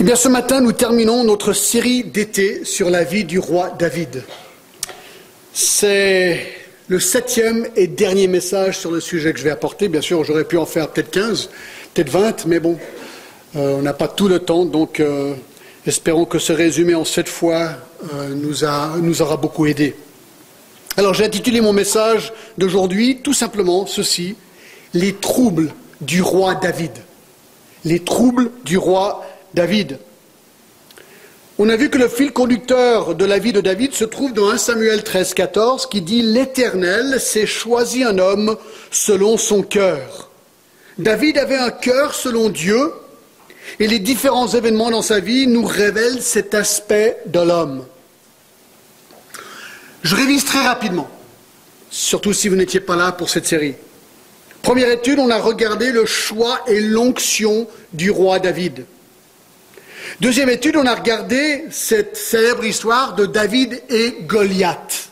Eh bien, ce matin, nous terminons notre série d'été sur la vie du roi David. C'est le septième et dernier message sur le sujet que je vais apporter. Bien sûr, j'aurais pu en faire peut-être 15, peut-être 20, mais bon, euh, on n'a pas tout le temps, donc euh, espérons que ce résumé en sept fois euh, nous, nous aura beaucoup aidé. Alors, j'ai intitulé mon message d'aujourd'hui tout simplement ceci les troubles du roi David. Les troubles du roi David. On a vu que le fil conducteur de la vie de David se trouve dans 1 Samuel 13, 14 qui dit L'Éternel s'est choisi un homme selon son cœur. David avait un cœur selon Dieu et les différents événements dans sa vie nous révèlent cet aspect de l'homme. Je révise très rapidement, surtout si vous n'étiez pas là pour cette série. Première étude, on a regardé le choix et l'onction du roi David. Deuxième étude, on a regardé cette célèbre histoire de David et Goliath.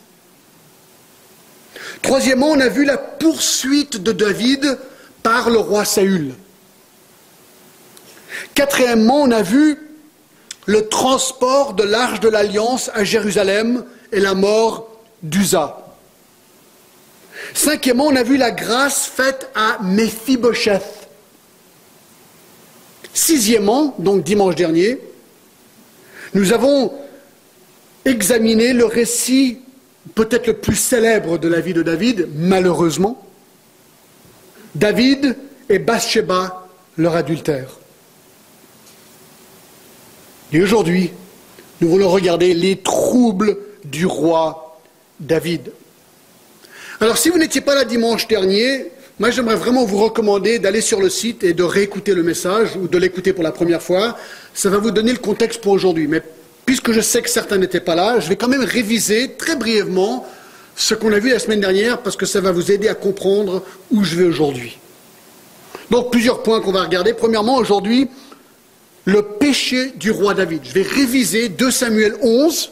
Troisièmement, on a vu la poursuite de David par le roi Saül. Quatrièmement, on a vu le transport de l'arche de l'Alliance à Jérusalem et la mort d'Uza. Cinquièmement, on a vu la grâce faite à Mephibosheth. Sixièmement, donc dimanche dernier, nous avons examiné le récit peut-être le plus célèbre de la vie de David, malheureusement. David et Bathsheba, leur adultère. Et aujourd'hui, nous voulons regarder les troubles du roi David. Alors si vous n'étiez pas là dimanche dernier, moi, j'aimerais vraiment vous recommander d'aller sur le site et de réécouter le message ou de l'écouter pour la première fois. Ça va vous donner le contexte pour aujourd'hui. Mais puisque je sais que certains n'étaient pas là, je vais quand même réviser très brièvement ce qu'on a vu la semaine dernière parce que ça va vous aider à comprendre où je vais aujourd'hui. Donc, plusieurs points qu'on va regarder. Premièrement, aujourd'hui, le péché du roi David. Je vais réviser 2 Samuel 11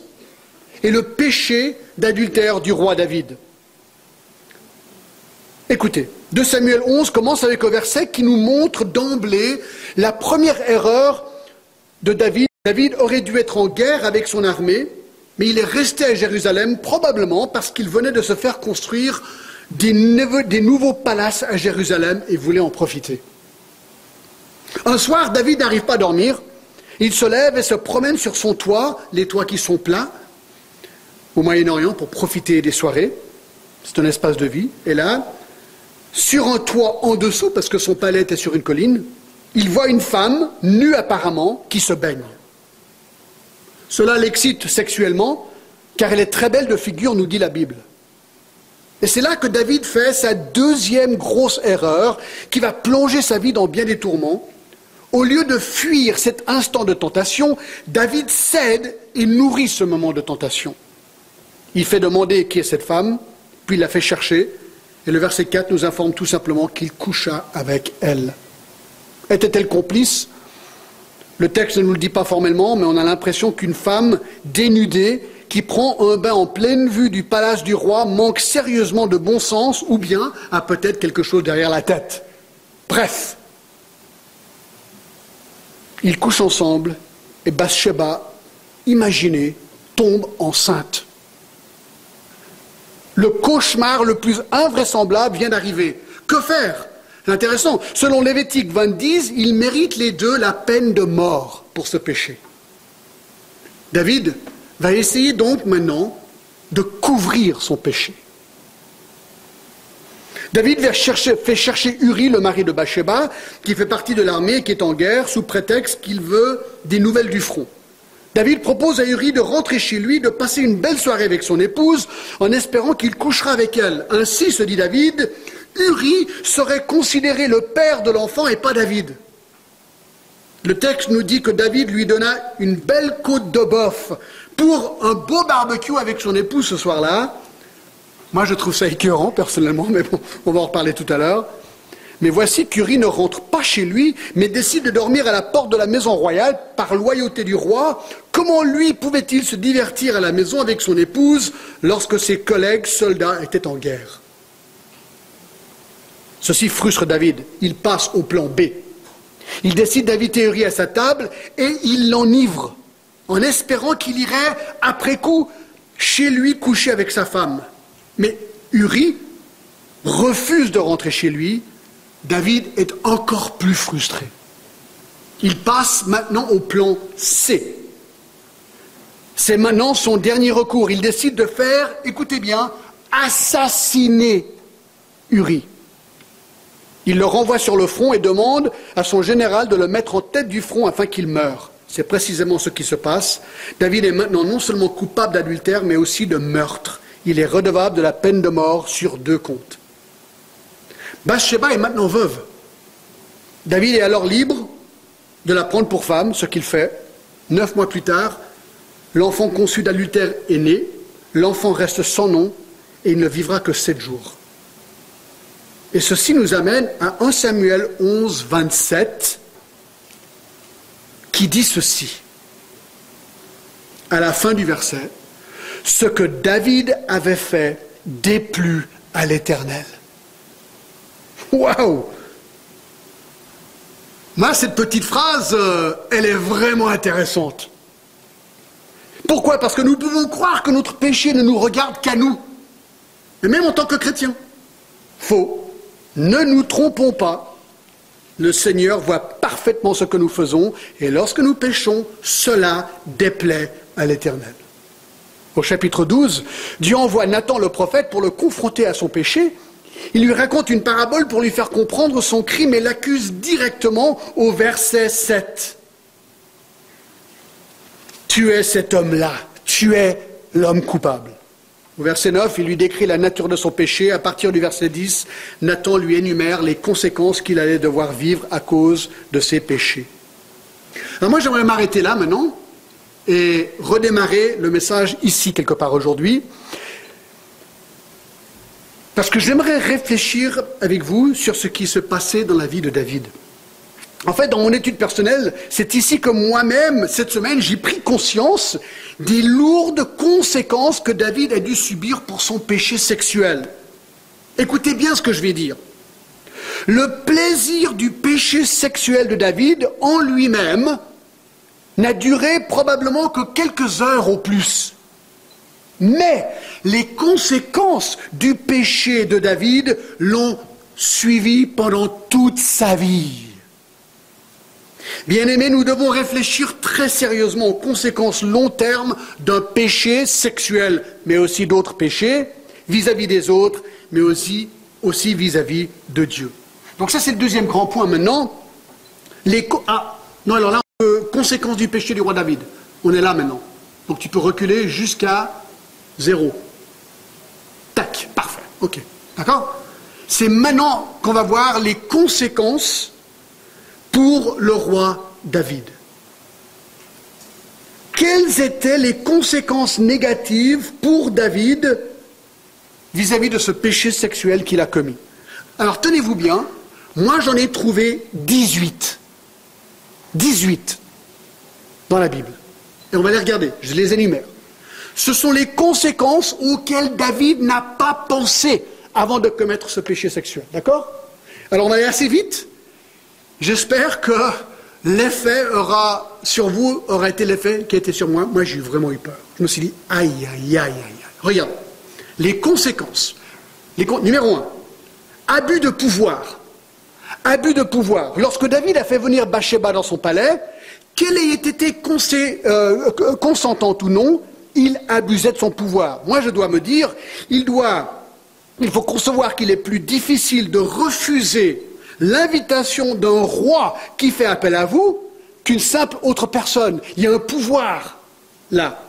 et le péché d'adultère du roi David. Écoutez, 2 Samuel 11 commence avec un verset qui nous montre d'emblée la première erreur de David. David aurait dû être en guerre avec son armée, mais il est resté à Jérusalem probablement parce qu'il venait de se faire construire des, des nouveaux palaces à Jérusalem et voulait en profiter. Un soir, David n'arrive pas à dormir. Il se lève et se promène sur son toit, les toits qui sont pleins, au Moyen-Orient, pour profiter des soirées. C'est un espace de vie. Et là, sur un toit en dessous, parce que son palais était sur une colline, il voit une femme, nue apparemment, qui se baigne. Cela l'excite sexuellement, car elle est très belle de figure, nous dit la Bible. Et c'est là que David fait sa deuxième grosse erreur, qui va plonger sa vie dans bien des tourments. Au lieu de fuir cet instant de tentation, David cède et nourrit ce moment de tentation. Il fait demander qui est cette femme, puis il la fait chercher, et le verset 4 nous informe tout simplement qu'il coucha avec elle. Était-elle complice? Le texte ne nous le dit pas formellement, mais on a l'impression qu'une femme dénudée qui prend un bain en pleine vue du palace du roi manque sérieusement de bon sens ou bien a peut-être quelque chose derrière la tête. Bref, ils couchent ensemble et Bathsheba, imaginez, tombe enceinte. Le cauchemar le plus invraisemblable vient d'arriver. Que faire? Intéressant. Selon Lévitique 20, ils méritent les deux la peine de mort pour ce péché. David va essayer donc maintenant de couvrir son péché. David fait chercher Uri, le mari de Bathsheba, qui fait partie de l'armée, qui est en guerre, sous prétexte qu'il veut des nouvelles du front. David propose à Uri de rentrer chez lui, de passer une belle soirée avec son épouse, en espérant qu'il couchera avec elle. Ainsi, se dit David, Uri serait considéré le père de l'enfant et pas David. Le texte nous dit que David lui donna une belle côte de bœuf pour un beau barbecue avec son épouse ce soir-là. Moi, je trouve ça écœurant, personnellement, mais bon, on va en reparler tout à l'heure. Mais voici qu'Uri ne rentre pas chez lui, mais décide de dormir à la porte de la maison royale par loyauté du roi. Comment lui pouvait-il se divertir à la maison avec son épouse lorsque ses collègues soldats étaient en guerre? Ceci frustre David. Il passe au plan B. Il décide d'inviter Uri à sa table et il l'enivre en espérant qu'il irait après coup chez lui coucher avec sa femme. Mais Uri refuse de rentrer chez lui. David est encore plus frustré. Il passe maintenant au plan C. C'est maintenant son dernier recours. Il décide de faire, écoutez bien, assassiner Uri. Il le renvoie sur le front et demande à son général de le mettre en tête du front afin qu'il meure. C'est précisément ce qui se passe. David est maintenant non seulement coupable d'adultère, mais aussi de meurtre. Il est redevable de la peine de mort sur deux comptes. Bathsheba est maintenant veuve. David est alors libre de la prendre pour femme, ce qu'il fait. Neuf mois plus tard, l'enfant conçu d'adultère est né. L'enfant reste sans nom et il ne vivra que sept jours. Et ceci nous amène à 1 Samuel 11, 27 qui dit ceci, à la fin du verset, ce que David avait fait déplut à l'Éternel. Waouh Moi, cette petite phrase, euh, elle est vraiment intéressante. Pourquoi? Parce que nous pouvons croire que notre péché ne nous regarde qu'à nous, et même en tant que chrétiens. Faux. Ne nous trompons pas. Le Seigneur voit parfaitement ce que nous faisons, et lorsque nous péchons, cela déplaît à l'Éternel. Au chapitre 12, Dieu envoie Nathan le prophète pour le confronter à son péché. Il lui raconte une parabole pour lui faire comprendre son crime et l'accuse directement au verset 7. Tu es cet homme-là, tu es l'homme coupable. Au verset 9, il lui décrit la nature de son péché. À partir du verset 10, Nathan lui énumère les conséquences qu'il allait devoir vivre à cause de ses péchés. Alors moi, j'aimerais m'arrêter là maintenant et redémarrer le message ici quelque part aujourd'hui. Parce que j'aimerais réfléchir avec vous sur ce qui se passait dans la vie de David. En fait, dans mon étude personnelle, c'est ici que moi-même, cette semaine, j'ai pris conscience des lourdes conséquences que David a dû subir pour son péché sexuel. Écoutez bien ce que je vais dire. Le plaisir du péché sexuel de David en lui-même n'a duré probablement que quelques heures au plus. Mais les conséquences du péché de David l'ont suivi pendant toute sa vie. Bien-aimés, nous devons réfléchir très sérieusement aux conséquences long terme d'un péché sexuel, mais aussi d'autres péchés, vis-à-vis des autres, mais aussi vis-à-vis de Dieu. Donc ça, c'est le deuxième grand point maintenant. Ah, non, alors conséquences du péché du roi David. On est là maintenant. Donc tu peux reculer jusqu'à zéro. Tac, parfait. Ok. D'accord C'est maintenant qu'on va voir les conséquences pour le roi David. Quelles étaient les conséquences négatives pour David vis-à-vis de ce péché sexuel qu'il a commis? Alors tenez-vous bien, moi j'en ai trouvé 18. 18 dans la Bible. Et on va les regarder, je les énumère. Ce sont les conséquences auxquelles David n'a pas pensé avant de commettre ce péché sexuel. D'accord? Alors on aller assez vite, J'espère que l'effet aura sur vous aura été l'effet qui a été sur moi. Moi, j'ai vraiment eu peur. Je me suis dit, aïe, aïe, aïe, aïe. Regarde, les conséquences. numéro un, abus de pouvoir. Abus de pouvoir. Lorsque David a fait venir Bathsheba dans son palais, qu'elle ait été euh, consentante ou non, il abusait de son pouvoir. Moi, je dois me dire, il doit, il faut concevoir qu'il est plus difficile de refuser l'invitation d'un roi qui fait appel à vous qu'une simple autre personne. Il y a un pouvoir là.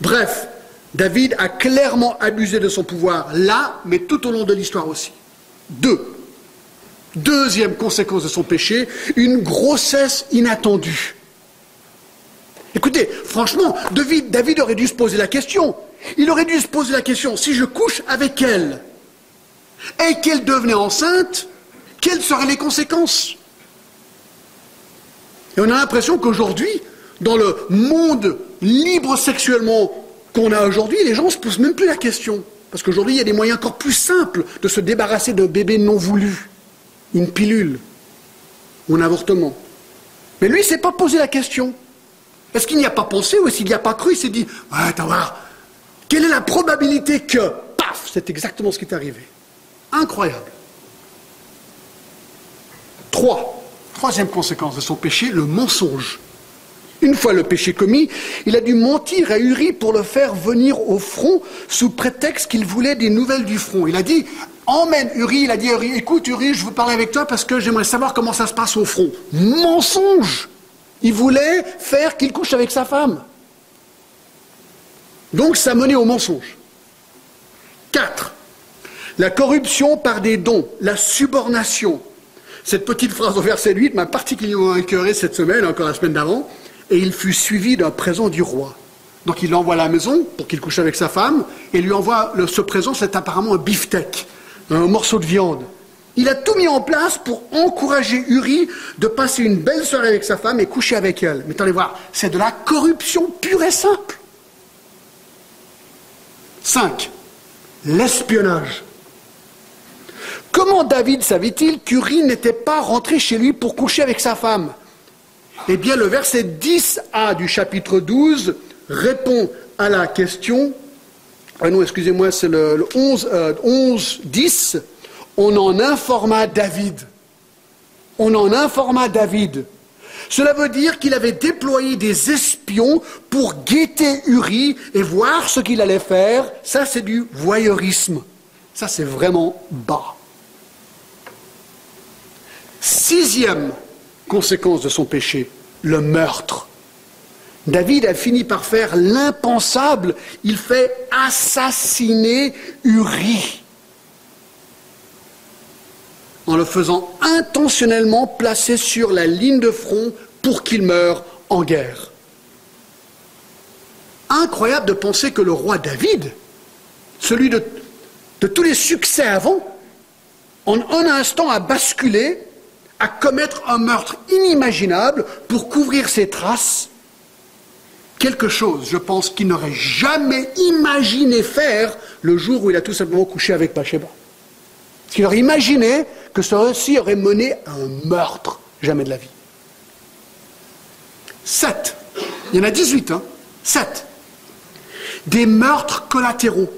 Bref, David a clairement abusé de son pouvoir là, mais tout au long de l'histoire aussi. Deux. Deuxième conséquence de son péché, une grossesse inattendue. Écoutez, franchement, David, aurait dû se poser la question. Il aurait dû se poser la question, si je couche avec elle, et qu'elle devenait enceinte, quelles seraient les conséquences? Et on a l'impression qu'aujourd'hui, dans le monde libre sexuellement qu'on a aujourd'hui, les gens ne se posent même plus la question. Parce qu'aujourd'hui, il y a des moyens encore plus simples de se débarrasser d'un bébé non voulu, une pilule. ou un avortement. Mais lui, il ne s'est pas posé la question. Est-ce qu'il n'y a pas pensé ou est-ce qu'il n'y a pas cru Il s'est dit, ouais, attends, voir, quelle est la probabilité que, paf, c'est exactement ce qui est arrivé. Incroyable. Trois. Troisième conséquence de son péché, le mensonge. Une fois le péché commis, il a dû mentir à Uri pour le faire venir au front sous prétexte qu'il voulait des nouvelles du front. Il a dit emmène Uri, il a dit Uri, écoute Uri, je veux parler avec toi parce que j'aimerais savoir comment ça se passe au front. Mensonge Il voulait faire qu'il couche avec sa femme. Donc ça menait au mensonge. 4. La corruption par des dons, la subornation. Cette petite phrase au verset 8 m'a particulièrement écœuré cette semaine, encore la semaine d'avant et il fut suivi d'un présent du roi. Donc il l'envoie à la maison pour qu'il couche avec sa femme, et lui envoie ce présent, c'est apparemment un beefsteak, un morceau de viande. Il a tout mis en place pour encourager Uri de passer une belle soirée avec sa femme et coucher avec elle. Mais allez voir, c'est de la corruption pure et simple. 5. L'espionnage. Comment David savait-il qu'Uri n'était pas rentré chez lui pour coucher avec sa femme? Eh bien, le verset 10a du chapitre 12 répond à la question. Ah non, excusez-moi, c'est le, 11, 11, 10. On en informa David. On en informa David. Cela veut dire qu'il avait déployé des espions pour guetter Uri et voir ce qu'il allait faire. Ça, c'est du voyeurisme. Ça, c'est vraiment bas. Sixième conséquence de son péché, le meurtre. David a fini par faire l'impensable. Il fait assassiner Uri en le faisant intentionnellement placer sur la ligne de front pour qu'il meure en guerre. Incroyable de penser que le roi David, celui de, tous les succès avant, en un instant a basculé à commettre un meurtre inimaginable pour couvrir ses traces. Quelque chose, je pense, qu'il n'aurait jamais imaginé faire le jour où il a tout simplement couché avec Bathsheba. Parce qu'il aurait imaginé que ceci aurait mené à un meurtre. Jamais de la vie. Sept. Il y en a 18, hein Sept. Des meurtres collatéraux.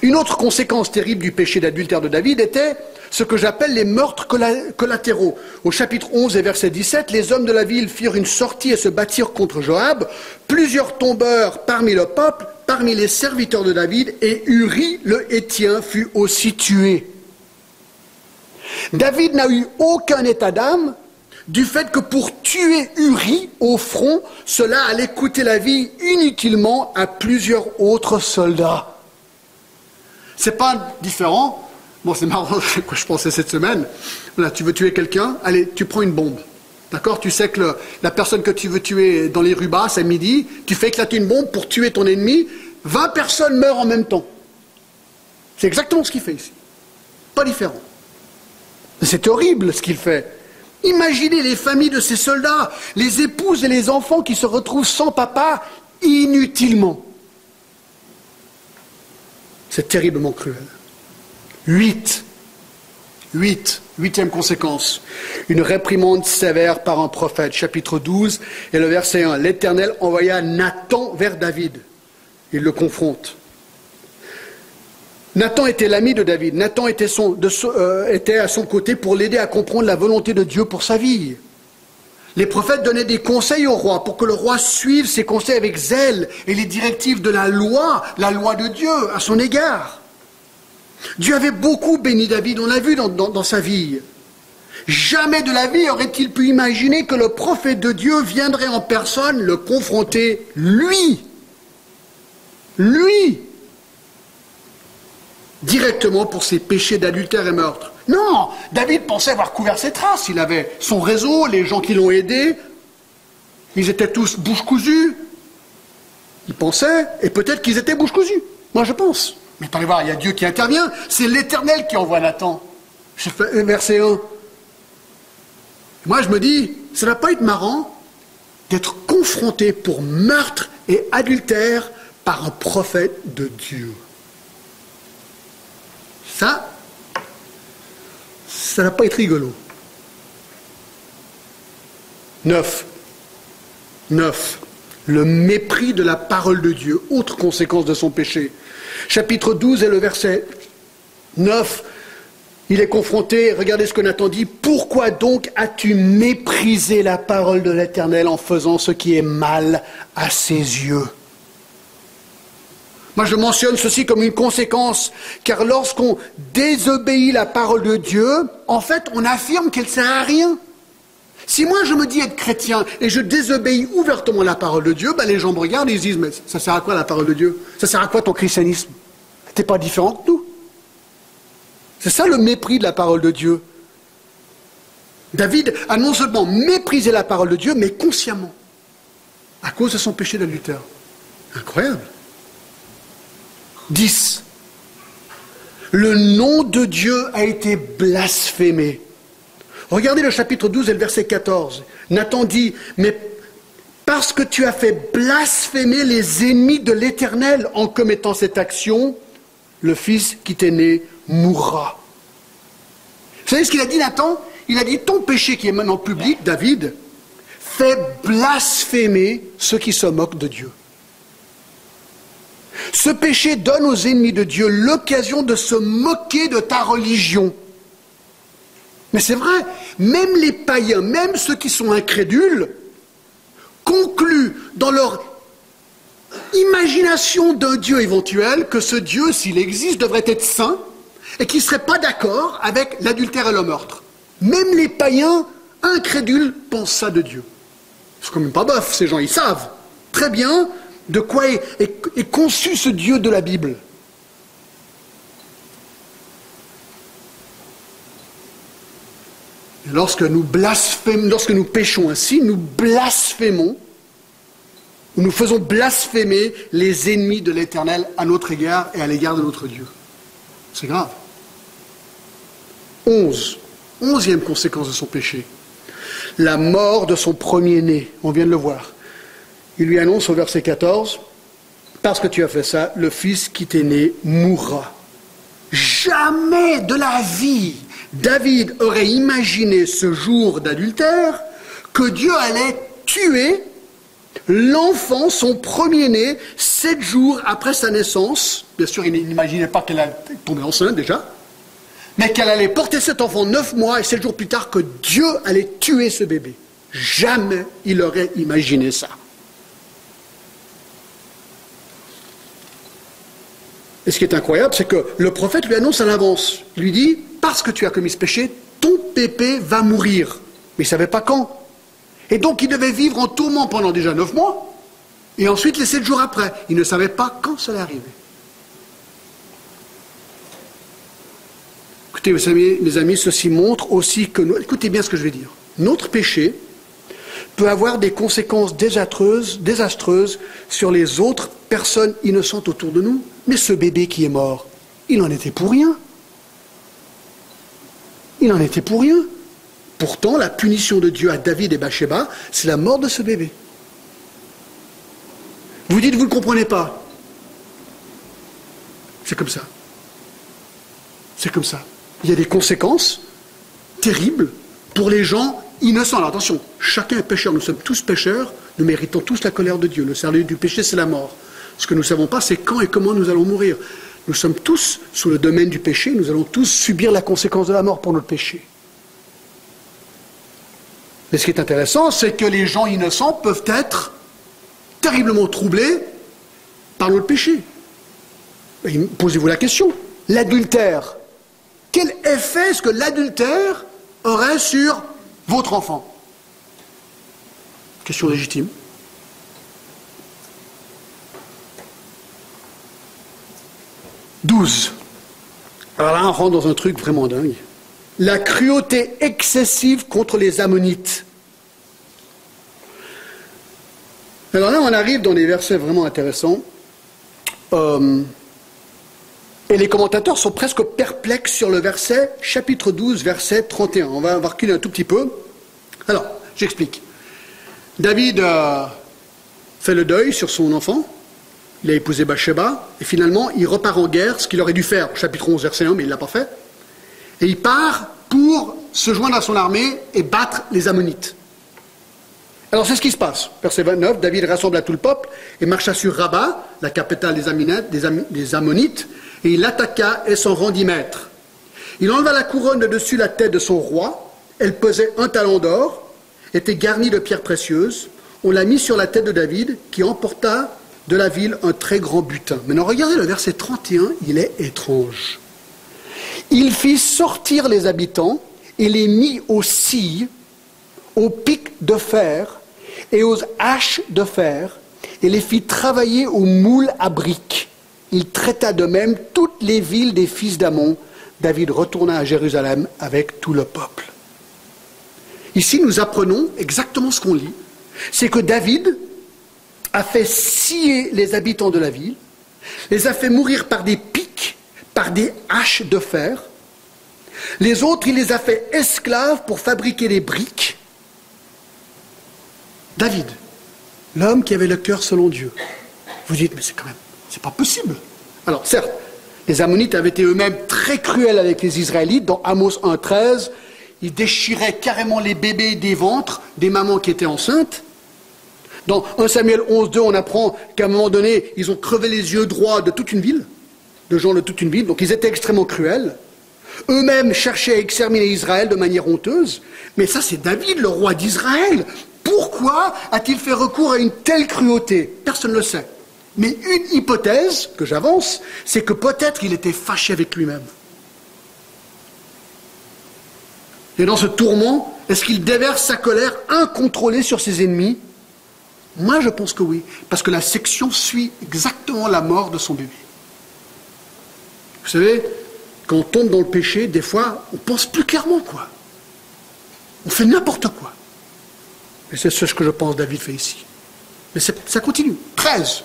Une autre conséquence terrible du péché d'adultère de David était ce que j'appelle les meurtres collatéraux. Au chapitre 11 et verset 17, les hommes de la ville firent une sortie et se battirent contre Joab. Plusieurs tombeurs parmi le peuple, parmi les serviteurs de David, et Uri le Hétien fut aussi tué. David n'a eu aucun état d'âme du fait que pour tuer Uri au front, cela allait coûter la vie inutilement à plusieurs autres soldats. C'est pas différent Bon, c'est marrant, quoi je pensais cette semaine. Tu veux tuer quelqu'un, allez, tu prends une bombe. D'accord Tu sais que la personne que tu veux tuer dans les rues basses à midi, tu fais éclater une bombe pour tuer ton ennemi, 20 personnes meurent en même temps. C'est exactement ce qu'il fait ici. Pas différent. C'est horrible ce qu'il fait. Imaginez les familles de ces soldats, les épouses et les enfants qui se retrouvent sans papa inutilement. C'est terriblement cruel. 8. 8. Huitième conséquence. Une réprimande sévère par un prophète. Chapitre 12 et le verset 1. L'Éternel envoya Nathan vers David. Il le confronte. Nathan était l'ami de David. Nathan était, euh, était à son côté pour l'aider à comprendre la volonté de Dieu pour sa vie. Les prophètes donnaient des conseils au roi pour que le roi suive ses conseils avec zèle et les directives de la loi, la loi de Dieu à son égard. Dieu avait beaucoup béni David, on l'a vu dans, sa vie. Jamais de la vie aurait-il pu imaginer que le prophète de Dieu viendrait en personne le confronter, lui, lui, directement pour ses péchés d'adultère et meurtre. Non, David pensait avoir couvert ses traces, il avait son réseau, les gens qui l'ont aidé, ils étaient tous bouche cousue. Il pensait, et peut-être qu'ils étaient bouche cousue. Moi je pense. Mais allez voir, il y a Dieu qui intervient. C'est l'Éternel qui envoie Nathan. Verset 1. Moi, je me dis, ça ne va pas être marrant d'être confronté pour meurtre et adultère par un prophète de Dieu. Ça, ça ne va pas être rigolo. 9. 9. Le mépris de la parole de Dieu, autre conséquence de son péché. Chapitre 12 et le verset 9. Il est confronté, regardez ce que Nathan dit, pourquoi donc as-tu méprisé la parole de l'Éternel en faisant ce qui est mal à ses yeux? Moi je mentionne ceci comme une conséquence, car lorsqu'on désobéit la parole de Dieu, en fait on affirme qu'elle sert à rien. Si moi je me dis être chrétien et je désobéis ouvertement la parole de Dieu, ben les gens me regardent et ils se disent, mais ça sert à quoi la parole de Dieu? Ça sert à quoi ton christianisme? T'es pas différent que nous? C'est ça le mépris de la parole de Dieu. David a non seulement méprisé la parole de Dieu, mais consciemment, à cause de son péché d'adultère. Incroyable. 10. Le nom de Dieu a été blasphémé. Regardez le chapitre 12 et le verset 14. Nathan dit, mais parce que tu as fait blasphémer les ennemis de l'Éternel en commettant cette action, le fils qui t'est né mourra. Vous savez ce qu'il a dit Nathan? Il a dit ton péché qui est maintenant public, David, fait blasphémer ceux qui se moquent de Dieu. Ce péché donne aux ennemis de Dieu l'occasion de se moquer de ta religion. Mais c'est vrai, même les païens, même ceux qui sont incrédules, concluent dans leur imagination d'un Dieu éventuel que ce Dieu, s'il existe, devrait être saint et qui ne serait pas d'accord avec l'adultère et le meurtre. Même les païens incrédules pensent ça de Dieu. C'est quand même pas bof, ces gens, ils savent très bien de quoi est, conçu ce Dieu de la Bible. Lorsque nous blasphémons, lorsque nous péchons ainsi, nous blasphémons, nous faisons blasphémer les ennemis de l'Éternel à notre égard et à l'égard de notre Dieu. C'est grave. Onze. Onzième conséquence de son péché. La mort de son premier-né. On vient de le voir. Il lui annonce au verset 14, parce que tu as fait ça, le fils qui t'est né mourra. Jamais de la vie, David aurait imaginé ce jour d'adultère que Dieu allait tuer l'enfant, son premier-né, sept jours après sa naissance. Bien sûr, il n'imaginait pas qu'elle allait tomber enceinte déjà, mais qu'elle allait porter cet enfant neuf mois et sept jours plus tard que Dieu allait tuer ce bébé. Jamais il aurait imaginé ça. Et ce qui est incroyable, c'est que le prophète lui annonce à l'avance. Il lui dit, parce que tu as commis ce péché, ton pépé va mourir. Mais il ne savait pas quand. Et donc il devait vivre en tourment pendant déjà neuf mois, et ensuite les sept jours après. Il ne savait pas quand cela arrivait. Écoutez, mes amis, ceci montre aussi que, écoutez bien ce que je vais dire, notre péché peut avoir des conséquences désastreuses sur les autres personnes innocentes autour de nous. Mais ce bébé qui est mort, il en était pour rien. Il en était pour rien. Pourtant, la punition de Dieu à David et Bathsheba, c'est la mort de ce bébé. Vous dites, vous ne comprenez pas. C'est comme ça. C'est comme ça. Il y a des conséquences terribles pour les gens innocents. Alors attention, chacun est pécheur, nous sommes tous pécheurs, nous méritons tous la colère de Dieu. Le salaire du péché, c'est la mort. Ce que nous ne savons pas, c'est quand et comment nous allons mourir. Nous sommes tous sous le domaine du péché, nous allons tous subir la conséquence de la mort pour notre péché. Mais ce qui est intéressant, c'est que les gens innocents peuvent être terriblement troublés par notre péché. Posez-vous la question. L'adultère, quel effet est-ce que l'adultère aurait sur votre enfant? Question légitime. Douze. Alors là, on rentre dans un truc vraiment dingue la cruauté excessive contre les ammonites. Alors là, on arrive dans des versets vraiment intéressants. Euh, et les commentateurs sont presque perplexes sur le verset, chapitre 12, verset 31. On va, reculer un tout petit peu. Alors, j'explique. David a fait le deuil sur son enfant. Il a épousé Bathsheba. Et finalement, il repart en guerre, ce qu'il aurait dû faire, chapitre 11, verset 1, mais il ne l'a pas fait. Et il part pour se joindre à son armée et battre les Ammonites. Alors c'est ce qui se passe. Verset 29, David rassembla tout le peuple et marcha sur Rabat, la capitale des, des Ammonites, et il attaqua et s'en rendit maître. Il enleva la couronne de dessus la tête de son roi, elle pesait un talent d'or, était garnie de pierres précieuses, on l'a mis sur la tête de David, qui emporta de la ville un très grand butin. Maintenant regardez le verset 31, il est étrange. Il fit sortir les habitants et les mit aux scies, aux pics de fer et aux haches de fer, et les fit travailler aux moules à briques. Il traita de même toutes les villes des fils d'Amon. David retourna à Jérusalem avec tout le peuple. Ici, nous apprenons exactement ce qu'on lit. C'est que David a fait scier les habitants de la ville, les a fait mourir par des pics, par des haches de fer. Les autres, il les a fait esclaves pour fabriquer des briques. David, l'homme qui avait le cœur selon Dieu. Vous dites, mais c'est quand même, c'est pas possible. Alors, certes, les Ammonites avaient été eux-mêmes très cruels avec les Israélites. Dans Amos 1.13, ils déchiraient carrément les bébés des ventres des mamans qui étaient enceintes. Dans 1 Samuel 11.2, on apprend qu'à un moment donné, ils ont crevé les yeux droits de toute une ville, de gens de toute une ville. Donc ils étaient extrêmement cruels. Eux-mêmes cherchaient à exterminer Israël de manière honteuse. Mais ça, c'est David, le roi d'Israël. Pourquoi a-t-il fait recours à une telle cruauté? Personne ne le sait. Mais une hypothèse que j'avance, c'est que peut-être il était fâché avec lui-même. Et dans ce tourment, est-ce qu'il déverse sa colère incontrôlée sur ses ennemis? Moi, je pense que oui, parce que la section suit exactement la mort de son bébé. Vous savez, quand on tombe dans le péché, des fois, on pense plus clairement, quoi. On fait n'importe quoi. Et c'est ce que je pense David fait ici. Mais ça continue. 13.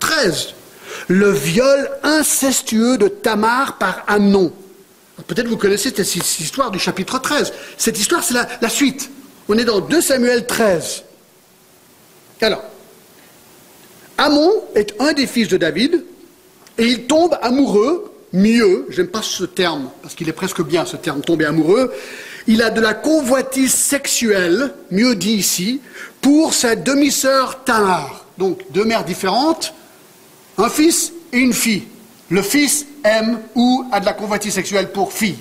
13. Le viol incestueux de Tamar par Amnon. Peut-être vous connaissez cette histoire du chapitre 13. Cette histoire, c'est la, la, suite. On est dans 2 Samuel 13. Alors, Amon est un des fils de David et il tombe amoureux, mieux, j'aime pas ce terme parce qu'il est presque bien ce terme, tomber amoureux, il a de la convoitise sexuelle, mieux dit ici, pour sa demi-sœur Tamar. Donc deux mères différentes, un fils et une fille. Le fils aime ou a de la convoitise sexuelle pour fille.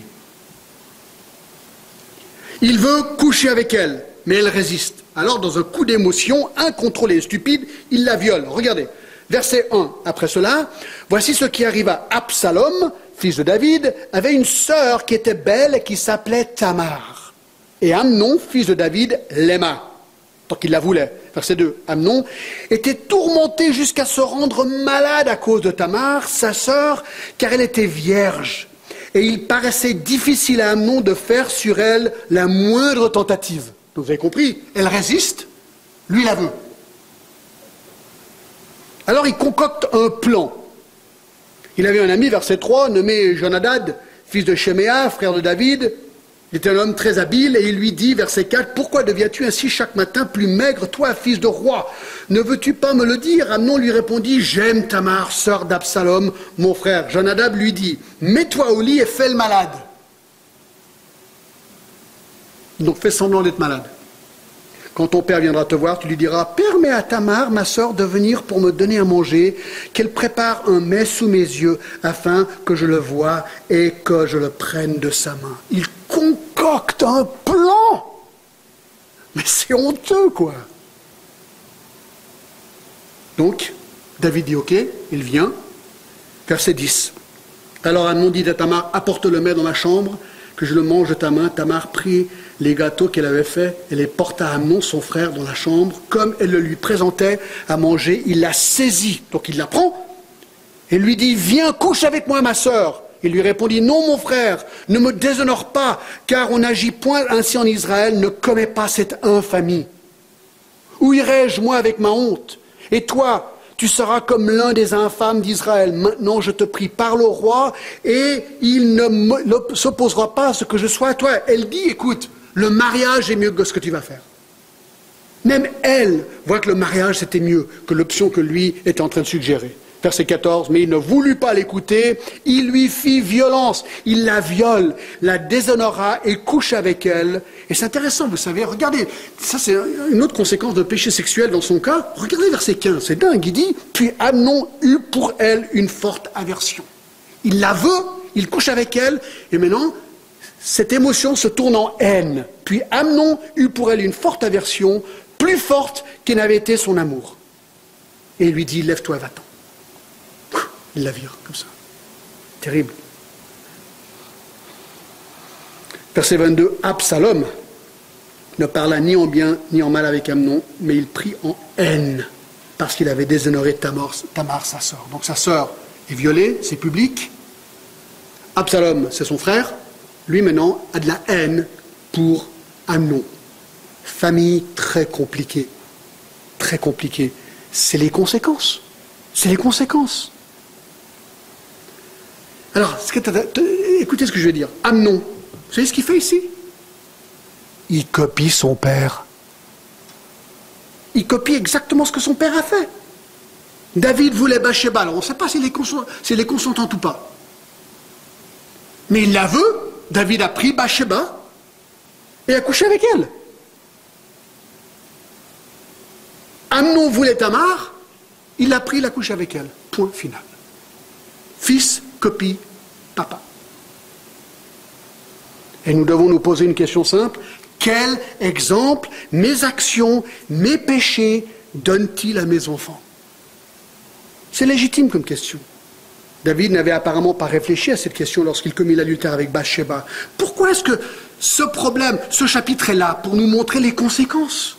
Il veut coucher avec elle, mais elle résiste. Alors, dans un coup d'émotion incontrôlé et stupide, il la viole. Regardez, verset 1. Après cela, voici ce qui arrive à Absalom, fils de David, avait une sœur qui était belle et qui s'appelait Tamar. Et Amnon, fils de David, l'aima, tant qu'il la voulait. Verset 2. Amnon était tourmenté jusqu'à se rendre malade à cause de Tamar, sa sœur, car elle était vierge. Et il paraissait difficile à Amnon de faire sur elle la moindre tentative. Vous avez compris Elle résiste, lui la veut. Alors il concocte un plan. Il avait un ami, verset 3, nommé Jonadad, fils de Sheméa, frère de David. Il était un homme très habile et il lui dit, verset 4, Pourquoi deviens-tu ainsi chaque matin plus maigre, toi, fils de roi? Ne veux-tu pas me le dire? Amnon lui répondit, J'aime Tamar, sœur d'Absalom, mon frère. Jonadab lui dit, Mets-toi au lit et fais le malade. Donc fais semblant d'être malade. Quand ton père viendra te voir, tu lui diras Permets à Tamar, ma sœur, de venir pour me donner à manger, qu'elle prépare un mets sous mes yeux, afin que je le voie et que je le prenne de sa main. Il concocte un plan Mais c'est honteux, quoi Donc, David dit Ok, il vient. Verset 10. Alors Amnon dit à Tamar Apporte le mets dans ma chambre, que je le mange de ta main. Tamar prit les gâteaux qu'elle avait faits et les porta à Amnon, son frère, dans la chambre. Comme elle le lui présentait à manger, il la saisit. Donc il la prend et lui dit Viens, couche avec moi, ma sœur. Il lui répondit Non, mon frère, ne me déshonore pas, car on n'agit point ainsi en Israël, ne commets pas cette infamie. Où irai-je, moi, avec ma honte? Et toi, tu seras comme l'un des infâmes d'Israël. Maintenant, je te prie, parle au roi, et il ne s'opposera pas à ce que je sois à toi. Elle dit, écoute, le mariage est mieux que ce que tu vas faire. Même elle voit que le mariage c'était mieux que l'option que lui était en train de suggérer. Verset 14, mais il ne voulut pas l'écouter, il lui fit violence, il la viole, la déshonora et couche avec elle. Et c'est intéressant, vous savez, regardez, ça c'est une autre conséquence de péché sexuel dans son cas. Regardez verset 15, c'est dingue, il dit, puis Amnon eut pour elle une forte aversion. Il la veut, il couche avec elle, et maintenant, cette émotion se tourne en haine. Puis Amnon eut pour elle une forte aversion, plus forte qu'il n'avait été son amour. Et il lui dit, lève-toi et va-t'en. Il la vire comme ça. Terrible. Verset 22, Absalom ne parla ni en bien ni en mal avec Amnon, mais il prit en haine parce qu'il avait déshonoré Tamar, Tamar, sa sœur. Donc sa sœur est violée, c'est public. Absalom, c'est son frère. Lui maintenant a de la haine pour Amnon. Famille très compliquée. Très compliquée. C'est les conséquences. C'est les conséquences. Alors, écoutez ce que je vais dire. Amnon, vous savez ce qu'il fait ici? Il copie son père. Il copie exactement ce que son père a fait. David voulait Bathsheba. Alors, on ne sait pas s'il est, est consentant ou pas. Mais il la veut. David a pris Bathsheba et a couché avec elle. Amnon voulait Tamar, il l'a pris, il a couché avec elle. Point final. Fils copie papa. Et nous devons nous poser une question simple. Quel exemple mes actions, mes péchés donnent-ils à mes enfants? C'est légitime comme question. David n'avait apparemment pas réfléchi à cette question lorsqu'il commit l'adultère avec Bathsheba. Pourquoi est-ce que ce problème, ce chapitre est là pour nous montrer les conséquences?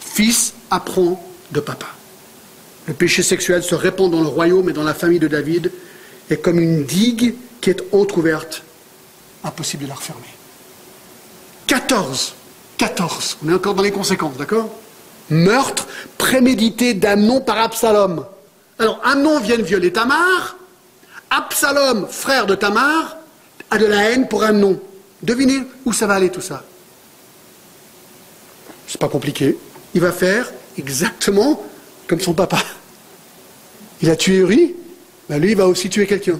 Fils apprend de papa. Le péché sexuel se répand dans le royaume et dans la famille de David, est comme une digue qui est entr'ouverte. Impossible de la refermer. 14. 14. On est encore dans les conséquences, d'accord? Meurtre prémédité d'Amnon par Absalom. Alors, Amnon vient de violer Tamar. Absalom, frère de Tamar, a de la haine pour Amnon. Devinez où ça va aller tout ça C'est pas compliqué. Il va faire exactement comme son papa. Il a tué Uri, ben lui, il va aussi tuer quelqu'un.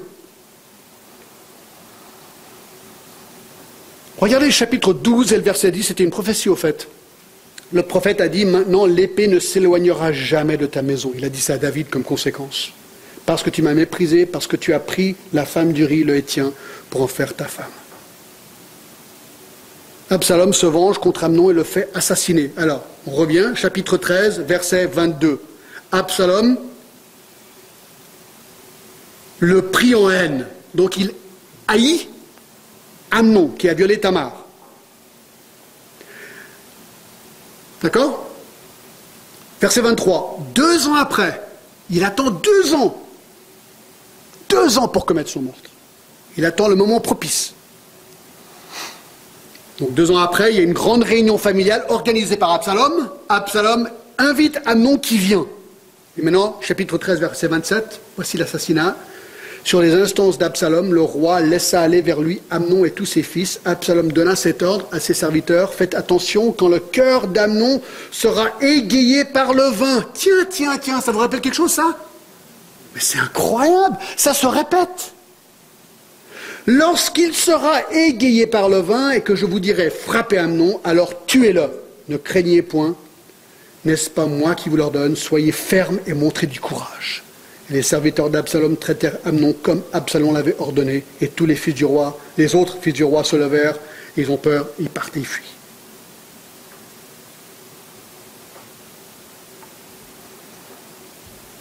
Regardez le chapitre 12 et le verset 10, c'était une prophétie au fait. Le prophète a dit, maintenant l'épée ne s'éloignera jamais de ta maison. Il a dit ça à David comme conséquence. Parce que tu m'as méprisé, parce que tu as pris la femme d'Uri, le Hétien, pour en faire ta femme. Absalom se venge contre Amnon et le fait assassiner. Alors, on revient, chapitre 13, verset 22. Absalom le prit en haine. Donc il haït Amnon, qui a violé Tamar. D'accord Verset 23. Deux ans après, il attend deux ans. Deux ans pour commettre son meurtre. Il attend le moment propice. Donc deux ans après, il y a une grande réunion familiale organisée par Absalom. Absalom invite Amnon qui vient. Et maintenant, chapitre 13, verset 27, voici l'assassinat. Sur les instances d'Absalom, le roi laissa aller vers lui Amnon et tous ses fils. Absalom donna cet ordre à ses serviteurs. Faites attention quand le cœur d'Amnon sera égayé par le vin. Tiens, tiens, tiens, ça vous rappelle quelque chose ça? Mais c'est incroyable, ça se répète. Lorsqu'il sera égayé par le vin et que je vous dirai frappez Amnon, alors tuez-le. Ne craignez point. N'est-ce pas moi qui vous l'ordonne? Soyez ferme et montrez du courage les serviteurs d'Absalom traitèrent Amnon comme Absalom l'avait ordonné, et tous les fils du roi, les autres fils du roi se levèrent, ils ont peur, ils partent, ils fuient.